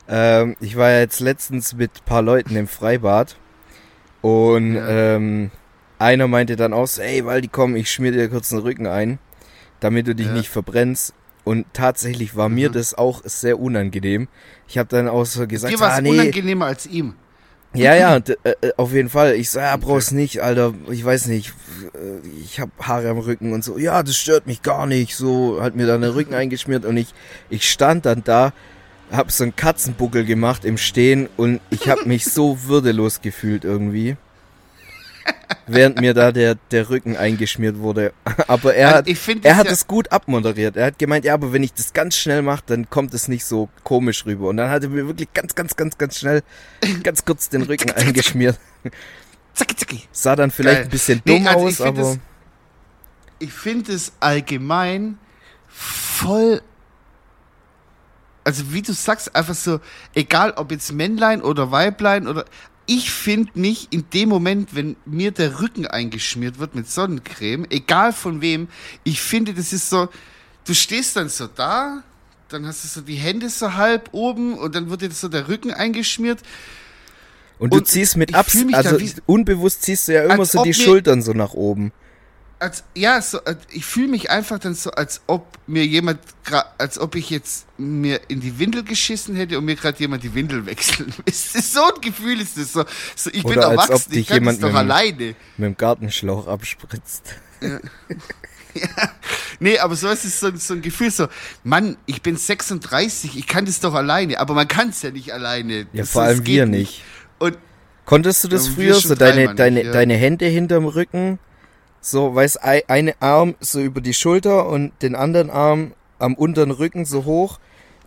Ähm, ich war ja jetzt letztens mit ein paar Leuten im Freibad und Ja. ähm, einer meinte dann auch so, ey, Waldi, komm, ich schmier dir kurz den Rücken ein, damit du dich Ja. nicht verbrennst. Und tatsächlich war mir Mhm. das auch sehr unangenehm. Ich habe dann auch so gesagt, Dir war ah, es nee, unangenehmer als ihm. ja, ja, äh, äh, auf jeden Fall. Ich so, ja, Okay. brauch's nicht, Alter. Ich weiß nicht. Ich hab Haare am Rücken und so. Ja, das stört mich gar nicht. So hat mir dann den Rücken eingeschmiert und ich, ich stand dann da, hab so einen Katzenbuckel gemacht im Stehen und ich hab mich so würdelos gefühlt irgendwie. Während mir da der, der Rücken eingeschmiert wurde. <laughs> Aber er Also hat, find er das hat ja- es gut abmoderiert. Er hat gemeint, ja, aber wenn ich das ganz schnell mache, dann kommt es nicht so komisch rüber. Und dann hat er mir wirklich ganz, ganz, ganz, ganz schnell, ganz kurz den Rücken <laughs> eingeschmiert. Zacki, zacki. Sah dann vielleicht Geil. ein bisschen Nee, dumm also ich aus, aber das- Ich finde es allgemein voll. Also wie du sagst, einfach so, egal ob jetzt Männlein oder Weiblein oder. Ich finde mich in dem Moment, wenn mir der Rücken eingeschmiert wird mit Sonnencreme, egal von wem, ich finde, das ist so, du stehst dann so da, dann hast du so die Hände so halb oben und dann wird dir so der Rücken eingeschmiert. und du und ziehst mit ich Abs, fühl mich da also unbewusst ziehst du ja immer so die Schultern so nach oben. Als ja, so, äh, ich fühle mich einfach dann so, als ob mir jemand, als ob ich jetzt mir in die Windel geschissen hätte und mir gerade jemand die Windel <laughs> wechseln. Ist das so ein Gefühl ist das so? so ich bin Oder ob erwachsen, ich kann das doch mit alleine. Mit dem Gartenschlauch abspritzt. <laughs> Nee, aber so ist es so, so ein Gefühl so, Mann, ich bin 36, ich kann das doch alleine, aber man kann es ja nicht alleine. Ja, Das- vor allem wir nicht. Und Konntest du das Ja, früher, so deine, deine, ja. deine Hände hinterm Rücken, so, weiß, ei- eine Arm so über die Schulter und den anderen Arm am unteren Rücken so hoch,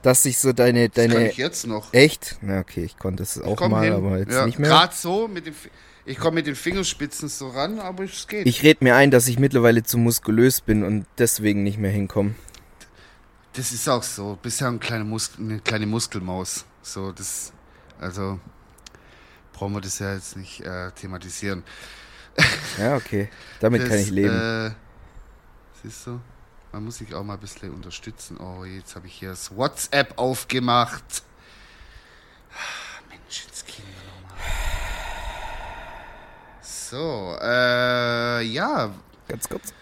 dass sich so deine, das kann deine, ich jetzt noch. echt? Na, okay, ich konnte es auch mal, hin. aber jetzt ja, nicht mehr. Gerade so, mit dem, ich komme mit den Fingerspitzen so ran, aber es geht. Ich red mir ein, dass ich mittlerweile zu muskulös bin und deswegen nicht mehr hinkomme. Das ist auch so. Bisher ein kleine Mus eine kleine Muskelmaus. So, das, also, brauchen wir das ja jetzt nicht äh, thematisieren. <laughs> Ja, okay. Damit das, kann ich leben. Äh, siehst du? Man muss sich auch mal ein bisschen unterstützen. Oh, jetzt habe ich hier das WhatsApp aufgemacht. Ah, Menschenskinder nochmal. So, äh, ja, Ganz kurz.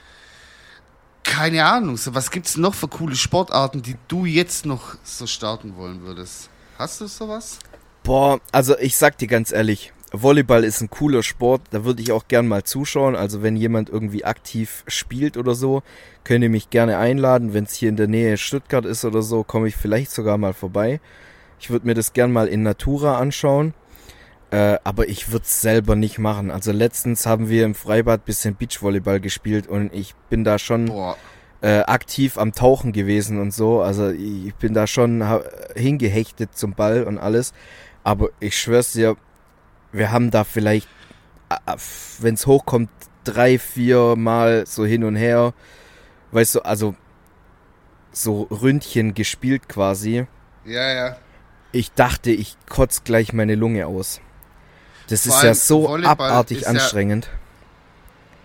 keine Ahnung, so was gibt's noch für coole Sportarten, die du jetzt noch so starten wollen würdest? Hast du sowas? Boah, also ich sag dir ganz ehrlich, Volleyball ist ein cooler Sport, da würde ich auch gern mal zuschauen. Also wenn jemand irgendwie aktiv spielt oder so, könnt ihr mich gerne einladen. Wenn es hier in der Nähe Stuttgart ist oder so, komme ich vielleicht sogar mal vorbei. Ich würde mir das gern mal in Natura anschauen. Äh, aber ich würde es selber nicht machen. Also letztens haben wir im Freibad bisschen Beachvolleyball gespielt und ich bin da schon äh, aktiv am Tauchen gewesen und so. Also ich bin da schon hingehechtet zum Ball und alles. Aber ich schwör's dir, wir haben da vielleicht, wenn es hochkommt, drei, vier Mal so hin und her. Weißt du, also so Ründchen gespielt quasi. Ja, ja. Ich dachte, ich kotz gleich meine Lunge aus. Das Vor ist ja so Volleyball abartig ist ja- anstrengend.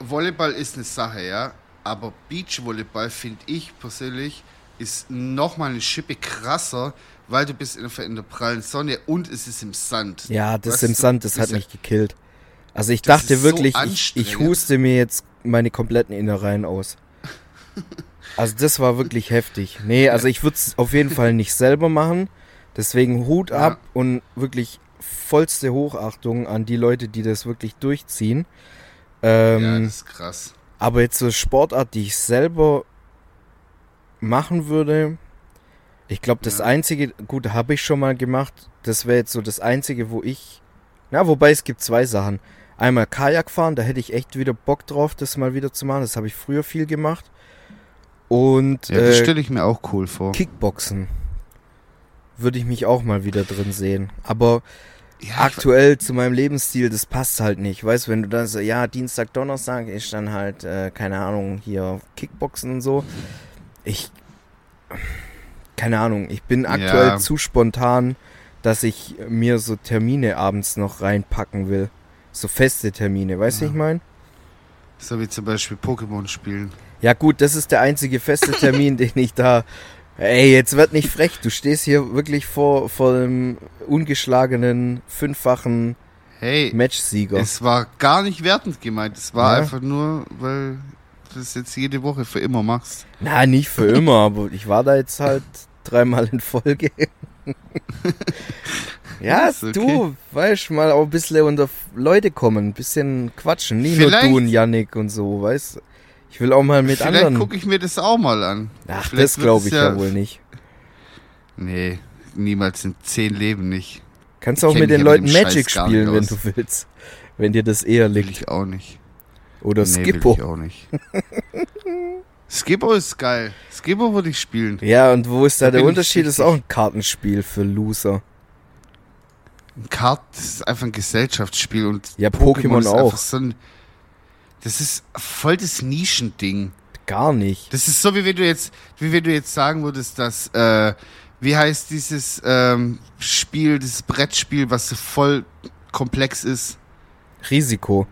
Volleyball ist eine Sache, ja. Aber Beachvolleyball, finde ich persönlich, ist nochmal eine Schippe krasser, weil du bist in der, in der prallen Sonne und es ist im Sand. Ja, das Weißt im du, Sand, das das hat ist ja- mich gekillt. Also ich Das dachte ist so wirklich, ich, ich huste mir jetzt meine kompletten Innereien aus. <laughs> Also das war wirklich heftig. Nee, also ich würde es auf jeden Fall nicht selber machen. Deswegen Hut Ja. ab und wirklich vollste Hochachtung an die Leute, die das wirklich durchziehen. Ja, Ähm, das ist krass. aber jetzt so Sportart, die ich selber machen würde, ich glaube, das Ja. einzige, gut, habe ich schon mal gemacht, das wäre jetzt so das einzige, wo ich, na, wobei es gibt zwei Sachen. Einmal Kajak fahren, da hätte ich echt wieder Bock drauf, das mal wieder zu machen. Das habe ich früher viel gemacht. Und Ja, das äh, stelle ich mir auch cool vor. Kickboxen würde ich mich auch mal wieder drin sehen. Aber Ja, aktuell zu meinem Lebensstil, das passt halt nicht. Weißt du, wenn du dann so, ja, Dienstag, Donnerstag ist dann halt, äh, keine Ahnung, hier Kickboxen und so. Ich, keine Ahnung, ich bin aktuell Ja. zu spontan, dass ich mir so Termine abends noch reinpacken will. So feste Termine, weißt du, Ja. ich meine? so wie zum Beispiel Pokémon spielen. Ja gut, das ist der einzige feste Termin, <laughs> den ich da. Ey, jetzt wird nicht frech. Du stehst hier wirklich vor, vor dem ungeschlagenen, fünffachen Hey, Matchsieger. es war gar nicht wertend gemeint. Es war Ja. einfach nur, weil du das jetzt jede Woche für immer machst. Na, nicht für immer, aber ich war da jetzt halt <laughs> dreimal in Folge. <laughs> ja, okay. du, weißt mal auch ein bisschen unter Leute kommen, ein bisschen quatschen. Nicht Vielleicht- nur du und Yannick und so, weißt Ich will auch mal mit Vielleicht anderen. gucke ich mir das auch mal an. Ach, vielleicht das glaube ich ja- ja wohl nicht. Nee, niemals in zehn Leben nicht. Kannst auch kenn mit den mit Leuten dem Magic spielen, wenn du willst. Wenn dir das eher Will liegt. ich auch nicht. Oder nee, Skippo. will ich auch nicht. <laughs> Skippo ist geil. Skippo würde ich spielen. Ja, und wo ist da, Da der Unterschied? Das ist auch ein Kartenspiel für Loser. Ein Kart, ist einfach ein Gesellschaftsspiel und Ja, Pokémon ist auch. So ein, das ist voll das Nischending. Gar nicht. Das ist so, wie wenn du jetzt, wie wenn du jetzt sagen würdest, dass, äh, wie heißt dieses ähm, Spiel, dieses Brettspiel, was so voll komplex ist? Risiko.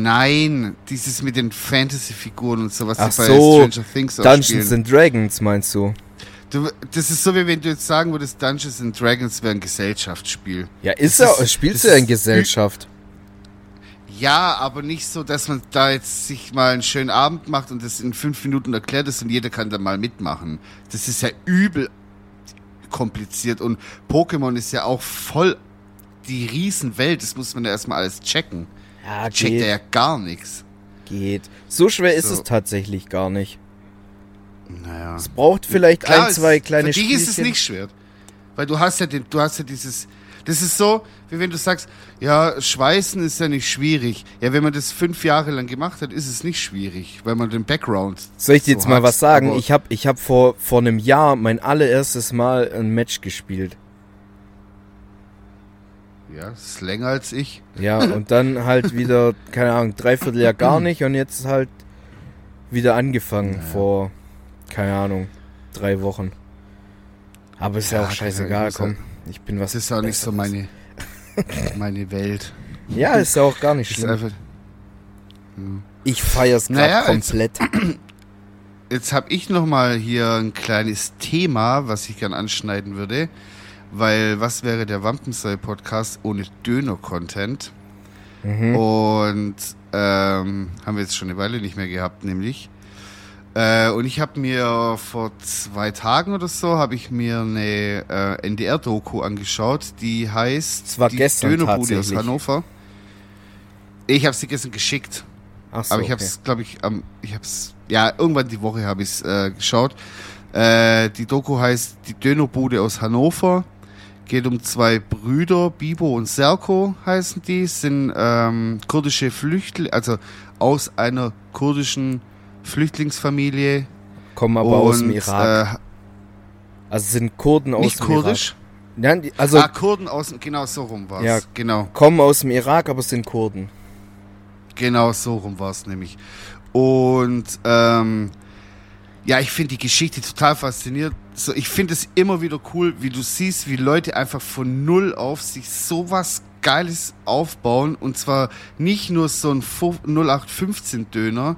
Nein, dieses mit den Fantasy-Figuren und sowas, Ach die bei so, Stranger Things auch Dungeons spielen. and Dragons meinst du? Du, das ist so, wie wenn du jetzt sagen würdest, Dungeons and Dragons wäre ein Gesellschaftsspiel. Ja, ist Das er, ist- spielst du ja in Gesellschaft. Ja, aber nicht so, dass man da jetzt sich mal einen schönen Abend macht und das in fünf Minuten erklärt ist und jeder kann da mal mitmachen. Das ist ja übel kompliziert und Pokémon ist ja auch voll die Riesenwelt. Das muss man ja erstmal alles checken. Ja, Checkt geht, er ja gar nichts. geht. So schwer ist So. es tatsächlich gar nicht. Naja. Es braucht vielleicht Klar, ein, zwei kleine Für dich ist es Spielchen. nicht schwer. Weil du hast ja den, du hast ja dieses. Das ist so, wie wenn du sagst, ja, Schweißen ist ja nicht schwierig. Ja, wenn man das fünf Jahre lang gemacht hat, ist es nicht schwierig, weil man den Background. Soll ich dir jetzt so mal hat, was sagen? Ich habe ich hab vor, vor einem Jahr mein allererstes Mal ein Match gespielt. Ja, ist länger als ich. Ja, und dann halt wieder, keine Ahnung, dreiviertel Jahr gar nicht und jetzt halt wieder angefangen Naja. vor, keine Ahnung, drei Wochen. Aber ist ja, Ja, auch scheißegal, Ahnung, komm. Ich bin was. Das ist auch nicht so meine, <laughs> meine Welt. Ja, ist ja auch gar nicht schlimm. einfach, Ich feier's gerade Naja, komplett. Jetzt habe ich noch mal hier ein kleines Thema, was ich gern anschneiden würde, weil was wäre der Wampensei Podcast ohne Döner-Content? Mhm. Und ähm, haben wir jetzt schon eine Weile nicht mehr gehabt, nämlich. Äh, und ich habe mir vor zwei Tagen oder so habe ich mir eine äh, NDR-Doku angeschaut, die heißt war die Dönerbude aus. Hannover. Ich habe sie gestern geschickt, Ach so, aber ich habe okay. es, glaube ich, am, ich habe es, ja irgendwann die Woche habe ich es äh, geschaut. Äh, die Doku heißt die Dönerbude aus Hannover. Geht um zwei Brüder, Bibo und Serko heißen die, sind ähm, kurdische Flüchtlinge, also aus einer kurdischen Flüchtlingsfamilie. kommen aber aus dem und, Irak. Äh, also sind Kurden aus nicht dem kurdisch. Irak. Die, also ah, Kurden aus, genau so rum war's. Ja. Genau, kommen aus dem Irak, aber sind Kurden. genau so rum war's nämlich. Und ähm, ja, ich finde die Geschichte total faszinierend. So, ich finde es immer wieder cool, wie du siehst, wie Leute einfach von null auf sich sowas Geiles aufbauen. Und zwar nicht nur so ein 0815 Döner,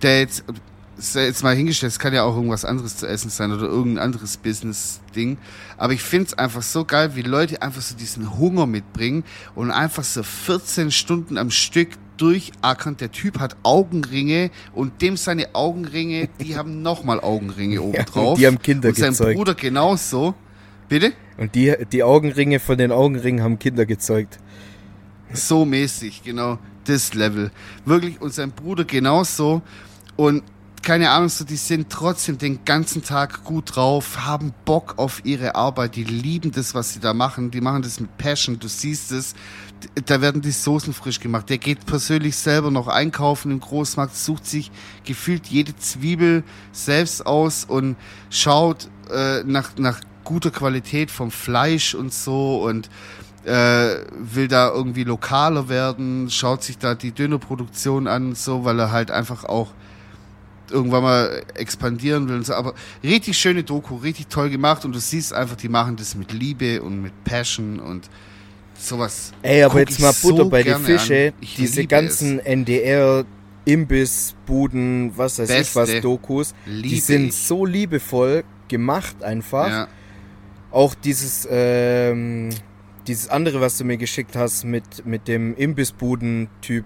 der jetzt, sei jetzt mal hingestellt, es kann ja auch irgendwas anderes zu essen sein oder irgendein anderes Business-Ding. Aber ich finde es einfach so geil, wie Leute einfach so diesen Hunger mitbringen und einfach so 14 Stunden am Stück durchackern. Der Typ hat Augenringe und dem seine Augenringe, die <laughs> haben nochmal Augenringe obendrauf. die haben Kinder Und sein gezeugt. Bruder genauso. Bitte? Und die, die Augenringe von den Augenringen haben Kinder gezeugt. So mäßig, genau. Das Level. Wirklich, und sein Bruder genauso. Und keine Ahnung, so, die sind trotzdem den ganzen Tag gut drauf, haben Bock auf ihre Arbeit, die lieben das, was sie da machen, die machen das mit Passion, du siehst es, da werden die Soßen frisch gemacht. Der geht persönlich selber noch einkaufen im Großmarkt, sucht sich gefühlt jede Zwiebel selbst aus und schaut äh, nach, nach guter Qualität vom Fleisch und so und äh, will da irgendwie lokaler werden, schaut sich da die Dönerproduktion an, so, weil er halt einfach auch irgendwann mal expandieren will und so. Aber richtig schöne Doku, richtig toll gemacht und du siehst einfach, die machen das mit Liebe und mit Passion und sowas. Ey, aber jetzt mal Butter so bei gerne Fische. Diese ganzen NDR Imbissbuden, was weiß ich was, Beste. Dokus, die sind ich. so liebevoll gemacht einfach. Ja, Auch dieses, ähm, dieses andere, was du mir geschickt hast mit, mit dem Imbissbuden-Typ.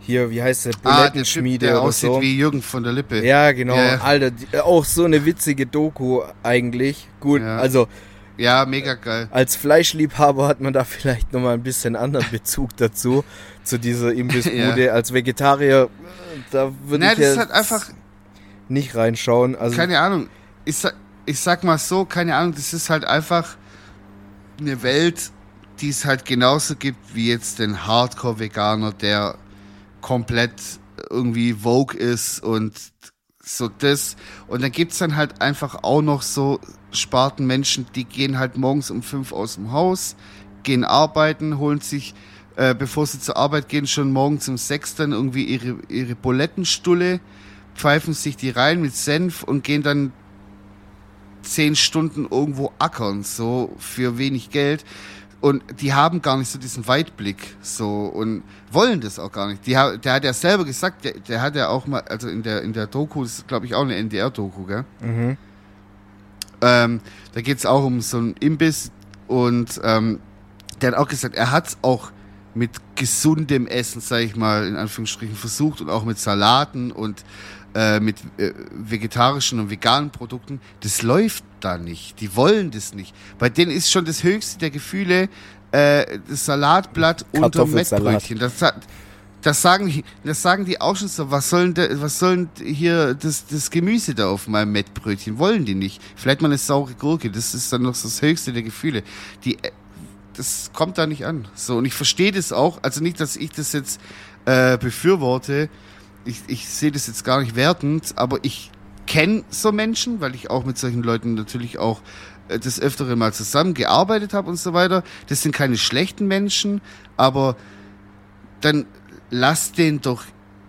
Hier, wie heißt der? ah, der Typ, Bulettenschmiede der oder aussieht so. wie Jürgen von der Lippe. Ja, genau. Ja. Alter, die, auch so eine witzige Doku eigentlich. Gut, Ja. also ja mega geil. als Fleischliebhaber hat man da vielleicht nochmal ein bisschen anderen Bezug dazu, zu dieser Imbissbude. Als Vegetarier, äh, da würde Nein, ich das jetzt halt einfach, nicht reinschauen. Also, keine Ahnung. Ich sag, ich sag mal so, keine Ahnung, das ist halt einfach eine Welt, die es halt genauso gibt wie jetzt den Hardcore-Veganer, der komplett irgendwie Vogue ist und so das. Und dann gibt's dann halt einfach auch noch so Spartenmenschen, die gehen halt morgens um fünf aus dem Haus, gehen arbeiten, holen sich, äh, bevor sie zur Arbeit gehen, schon morgens um sechs dann irgendwie ihre, ihre Bulettenstulle, pfeifen sich die rein mit Senf und gehen dann zehn Stunden irgendwo ackern, so für wenig Geld. Und die haben gar nicht so diesen Weitblick, so und wollen das auch gar nicht. Die, der hat ja selber gesagt, der, der hat ja auch mal, also in der in der Doku, das ist glaube ich auch eine NDR-Doku, gell? mhm. Ähm, da geht es auch um so einen Imbiss und ähm, der hat auch gesagt, er hat es auch mit gesundem Essen, sage ich mal, in Anführungsstrichen versucht und auch mit Salaten und äh, mit äh, vegetarischen und veganen Produkten. Das läuft da nicht. Die wollen das nicht. Bei denen ist schon das höchste der Gefühle äh, das Salatblatt unter. Mettbrötchen. Das, das sagen die, das sagen die auch schon so. Was sollen, de, was sollen hier das, das Gemüse da auf meinem Mettbrötchen? Wollen die nicht? Vielleicht mal eine saure Gurke. Das ist dann noch so das höchste der Gefühle. Die, äh, das kommt da nicht an. So und ich verstehe das auch. Also nicht, dass ich das jetzt äh, befürworte. Ich, ich sehe das jetzt gar nicht wertend, aber ich kenne so Menschen, weil ich auch mit solchen Leuten natürlich auch äh, des Öfteren mal zusammengearbeitet habe und so weiter. Das sind keine schlechten Menschen, aber dann lass denen doch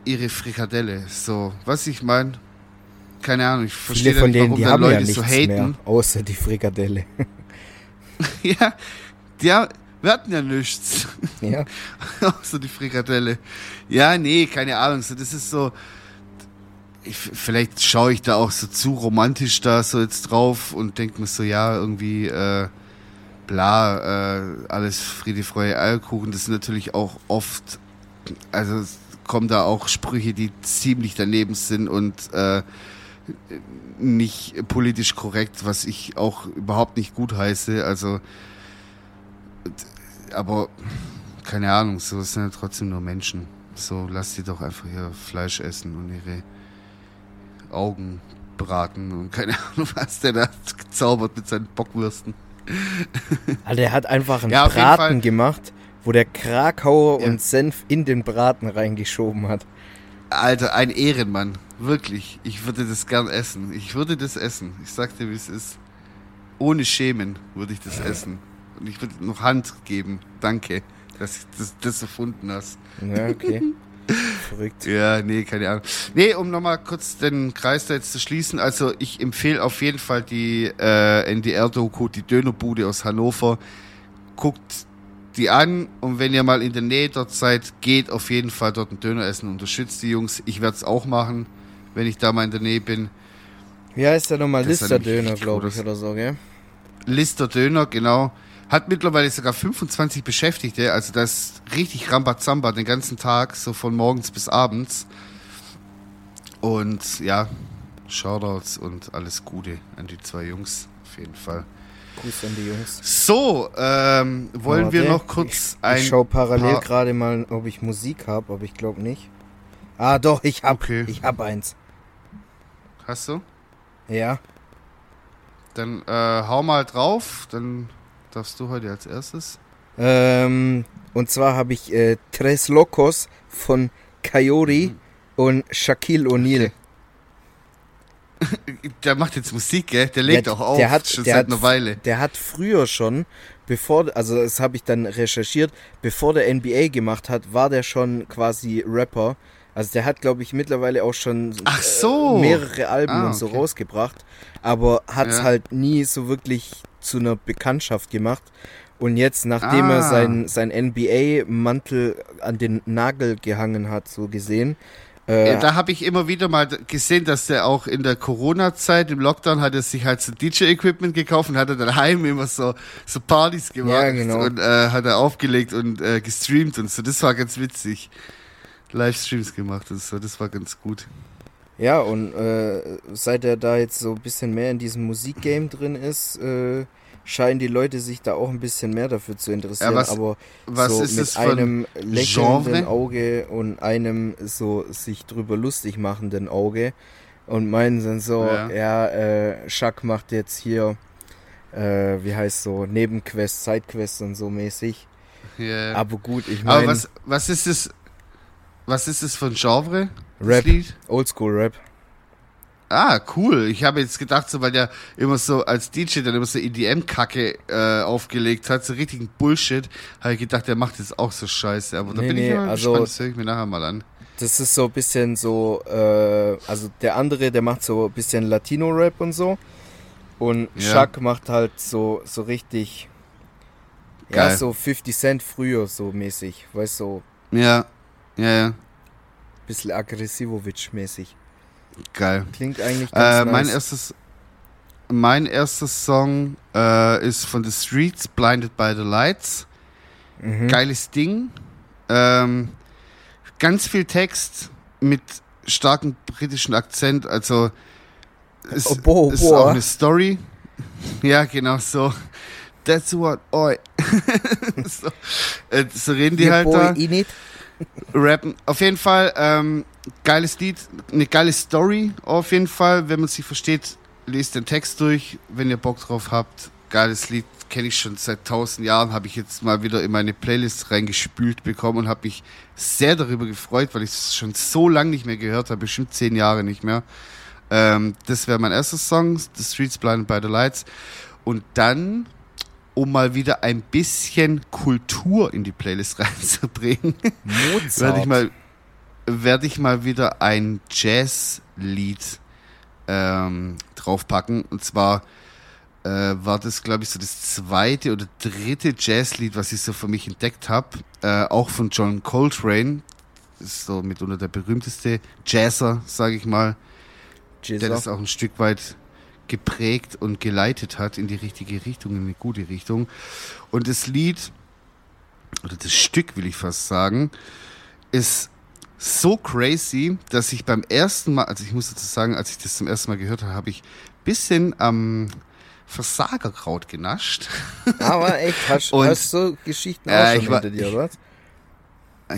ihre Frikadelle. So, was ich meine. Keine Ahnung, ich verstehe Viele von nicht, denen, die haben Leute ja nichts so haten. mehr, außer die Frikadelle. <laughs> ja, haben, wir hatten ja nichts. ja. <laughs> Außer die Frikadelle. Ja, nee, keine Ahnung. So, das ist so. Ich, vielleicht schaue ich da auch so zu romantisch da so jetzt drauf und denke mir so, ja, irgendwie, äh, bla, äh, alles Friede, Freude, Eierkuchen. Das sind natürlich auch oft, also kommen da auch Sprüche, die ziemlich daneben sind und äh, nicht politisch korrekt, was ich auch überhaupt nicht gut heiße. Also, aber keine Ahnung, so sind ja trotzdem nur Menschen. So, lass sie doch einfach ihr Fleisch essen und ihre Augen braten und keine <laughs> Ahnung, was der da gezaubert mit seinen Bockwürsten. Also der hat einfach einen Ja. Braten gemacht, wo der Krakauer Ja. und Senf in den Braten reingeschoben hat. Alter, ein Ehrenmann. Wirklich. Ich würde das gern essen. Ich würde das essen. Ich sag dir, wie es ist. Ohne Schämen würde ich das essen. Und ich würde noch Hand geben. Danke, dass du das, das erfunden hast. Ja, okay. <laughs> Verrückt. Ja, nee, keine Ahnung. Nee, um nochmal kurz den Kreis da jetzt zu schließen. Also ich empfehle auf jeden Fall die äh, NDR-Doku, die Dönerbude aus Hannover. Guckt die an und wenn ihr mal in der Nähe dort seid, geht auf jeden Fall dort einen Döner essen. Unterstützt die Jungs. Ich werde es auch machen, wenn ich da mal in der Nähe bin. Wie heißt der nochmal? Listerdöner, richtig glaube ich, oder so, gell? Lister Döner, genau. Hat mittlerweile sogar 25 Beschäftigte, also das ist richtig Rambazamba den ganzen Tag, so von morgens bis abends. Und ja, Shoutouts und alles Gute an die zwei Jungs, auf jeden Fall. Gruß an die Jungs. So, ähm, wollen wir Warte, noch kurz ich, ein. Ich schaue parallel gerade mal, ob ich Musik habe, aber ich glaube nicht. Ah, doch, ich hab, Okay. ich hab eins. Hast du? Ja. Dann äh, hau mal drauf, dann darfst du heute als erstes. Ähm, und zwar habe ich äh, Tres Locos von Coyote und Shaquille O'Neal. <laughs> Der macht jetzt Musik, gell? Der legt Der- auch auf, der hat- schon der seit hat- einer Weile. Der hat früher schon, bevor, also das habe ich dann recherchiert, bevor der NBA gemacht hat, war der schon quasi Rapper. Also der hat, glaube ich, mittlerweile auch schon Ach so. äh, mehrere Alben Ah, und so okay. rausgebracht, aber hat es Ja. halt nie so wirklich zu einer Bekanntschaft gemacht. Und jetzt, nachdem Ah. er sein, sein NBA-Mantel an den Nagel gehangen hat, so gesehen, äh, Ja, da habe ich immer wieder mal gesehen, dass der auch in der Corona-Zeit, im Lockdown, hat er sich halt so DJ-Equipment gekauft und hat er daheim immer so, so Partys gemacht Ja, genau. und äh, hat er aufgelegt und äh, gestreamt und so. Das war ganz witzig. Livestreams gemacht und so, das war ganz gut. Ja, und äh, seit er da jetzt so ein bisschen mehr in diesem Musikgame drin ist, äh, scheinen die Leute sich da auch ein bisschen mehr dafür zu interessieren. Ja, was- aber Was so ist mit einem lächelnden Genre? Auge und einem so sich drüber lustig machenden Auge und meinen dann so, Ja. ja, äh, Schack macht jetzt hier, äh, wie heißt so, Nebenquests, Sidequests und so mäßig. Ja. Aber gut, ich Aber meine, was, was ist das? Was ist das für ein Genre? Rap? Oldschool-Rap. Ah, cool. Ich habe jetzt gedacht, so weil der immer so als DJ dann immer so EDM-Kacke äh, aufgelegt hat, so richtigen Bullshit, habe ich gedacht, der macht jetzt auch so Scheiße. Aber da Nee, bin nee, ich mal also- gespannt, das höre ich mir nachher mal an. Das ist so ein bisschen so, äh, also der andere, der macht so ein bisschen Latino-Rap und so. Und Ja. Chuck macht halt so, so richtig, ja, Geil. so 50 Cent früher so mäßig. Weißt du, so Ja, ja, ja, bisschen Aggressivovic-mäßig. geil. Klingt eigentlich ganz Äh, nice. mein erstes, mein erster Song äh, ist von The Streets, Blinded by the Lights. mhm. Geiles Ding. Ähm, ganz viel Text mit starkem britischen Akzent. Also es Oh, boah, ist auch eine Story. <laughs> Ja, genau so. That's what, oi. <laughs> so, äh, so reden die Your halt boy da. Rappen. Auf jeden Fall, ähm, geiles Lied, eine geile Story auf jeden Fall. Wenn man sie versteht, lest den Text durch, wenn ihr Bock drauf habt. Geiles Lied, kenne ich schon seit tausend Jahren, habe ich jetzt mal wieder in meine Playlist reingespült bekommen und habe mich sehr darüber gefreut, weil ich es schon so lange nicht mehr gehört habe, bestimmt zehn Jahre nicht mehr. Ähm, das wäre mein erster Song, The Streets Blinded by the Lights. Und dann, um mal wieder ein bisschen Kultur in die Playlist <laughs> reinzubringen, werde ich mal werde ich mal wieder ein Jazzlied ähm, draufpacken. Und zwar äh, war das glaube ich so das zweite oder dritte Jazzlied was ich so für mich entdeckt habe äh, auch von John Coltrane. Ist so mitunter der berühmteste Jazzer sage ich mal. Der Jizzer. das auch ein Stück weit geprägt und geleitet hat in die richtige Richtung, in eine gute Richtung. Und das Lied, oder das Stück will ich fast sagen, ist so crazy, dass ich beim ersten Mal, also ich muss dazu sagen, als ich das zum ersten Mal gehört habe, habe ich ein bisschen am Versagerkraut genascht. Aber echt, hast <laughs> Und- du so Geschichten Ja, auch schon ich war- hinter dir, oder was?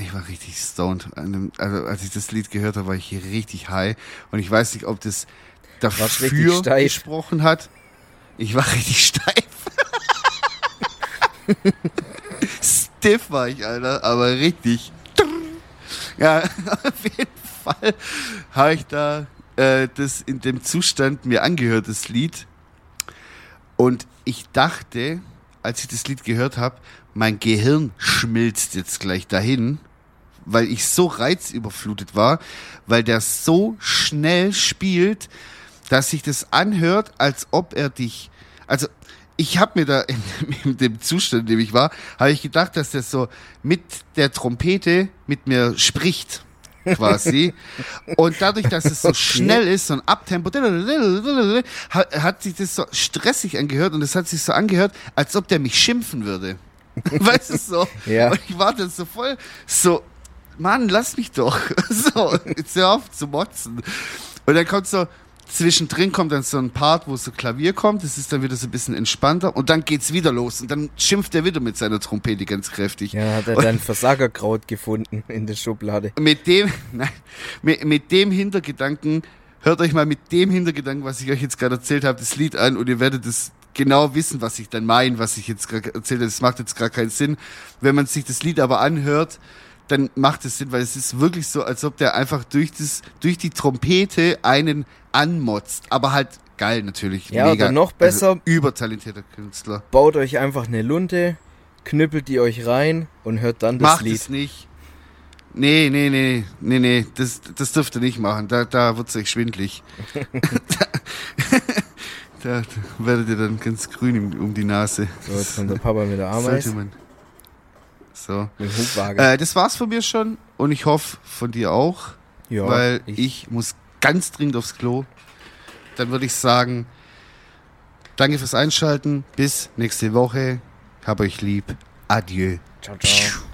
Ich war richtig stoned. Also als ich das Lied gehört habe, war ich hier richtig high. Und ich weiß nicht, ob das dafür gesprochen hat. Ich war richtig steif. <laughs> Stiff war ich, Alter, aber richtig. Ja, <laughs> auf jeden Fall habe ich da äh, das in dem Zustand mir angehört, das Lied. Und ich dachte, als ich das Lied gehört habe, mein Gehirn schmilzt jetzt gleich dahin, weil ich so reizüberflutet war, weil der so schnell spielt, dass sich das anhört, als ob er dich. Also ich habe mir da <laughs> in, in dem Zustand, in dem ich war, habe ich gedacht, dass der so mit der Trompete mit mir spricht. Quasi. <laughs> Und dadurch, dass es so schnell ist, so ein Abtempo, hat, hat sich das so stressig angehört und es hat sich so angehört, als ob der mich schimpfen würde. Weißt du so? Ja. Und ich war dann so voll so, Mann, lass mich doch. So, jetzt hör auf zu motzen. Und dann kommt so, zwischendrin kommt dann so ein Part, wo so Klavier kommt, das ist dann wieder so ein bisschen entspannter und dann geht's wieder los und dann schimpft er wieder mit seiner Trompete ganz kräftig. Ja, hat er Und- dann Versagerkraut gefunden in der Schublade. mit dem, <laughs> nein, mit, mit dem Hintergedanken, hört euch mal mit dem Hintergedanken, was ich euch jetzt gerade erzählt habe, das Lied an und ihr werdet es genau wissen, was ich dann meine, was ich jetzt gerade erzählt habe. Das macht jetzt gar keinen Sinn. Wenn man sich das Lied aber anhört, dann macht es Sinn, weil es ist wirklich so, als ob der einfach durch das, durch die Trompete einen anmotzt. Aber halt geil natürlich. Ja, oder noch besser- Also übertalentierter Künstler. Baut euch einfach eine Lunte, knüppelt die euch rein und hört dann das Macht Lied. es nicht. Nee, nee, nee, nee, nee, das, das dürft ihr nicht machen. Da, da wird's euch schwindlig. <laughs> <laughs> da, da werdet ihr dann ganz grün um die Nase. So, jetzt kommt der Papa mit der Sollte Ameise, man. So. mit dem Hubwagen. Äh, das war's von mir schon und ich hoffe von dir auch, ja, weil ich, muss ganz dringend aufs Klo. Dann würde ich sagen, danke fürs Einschalten. Bis nächste Woche. Hab euch lieb. Adieu. Ciao, ciao.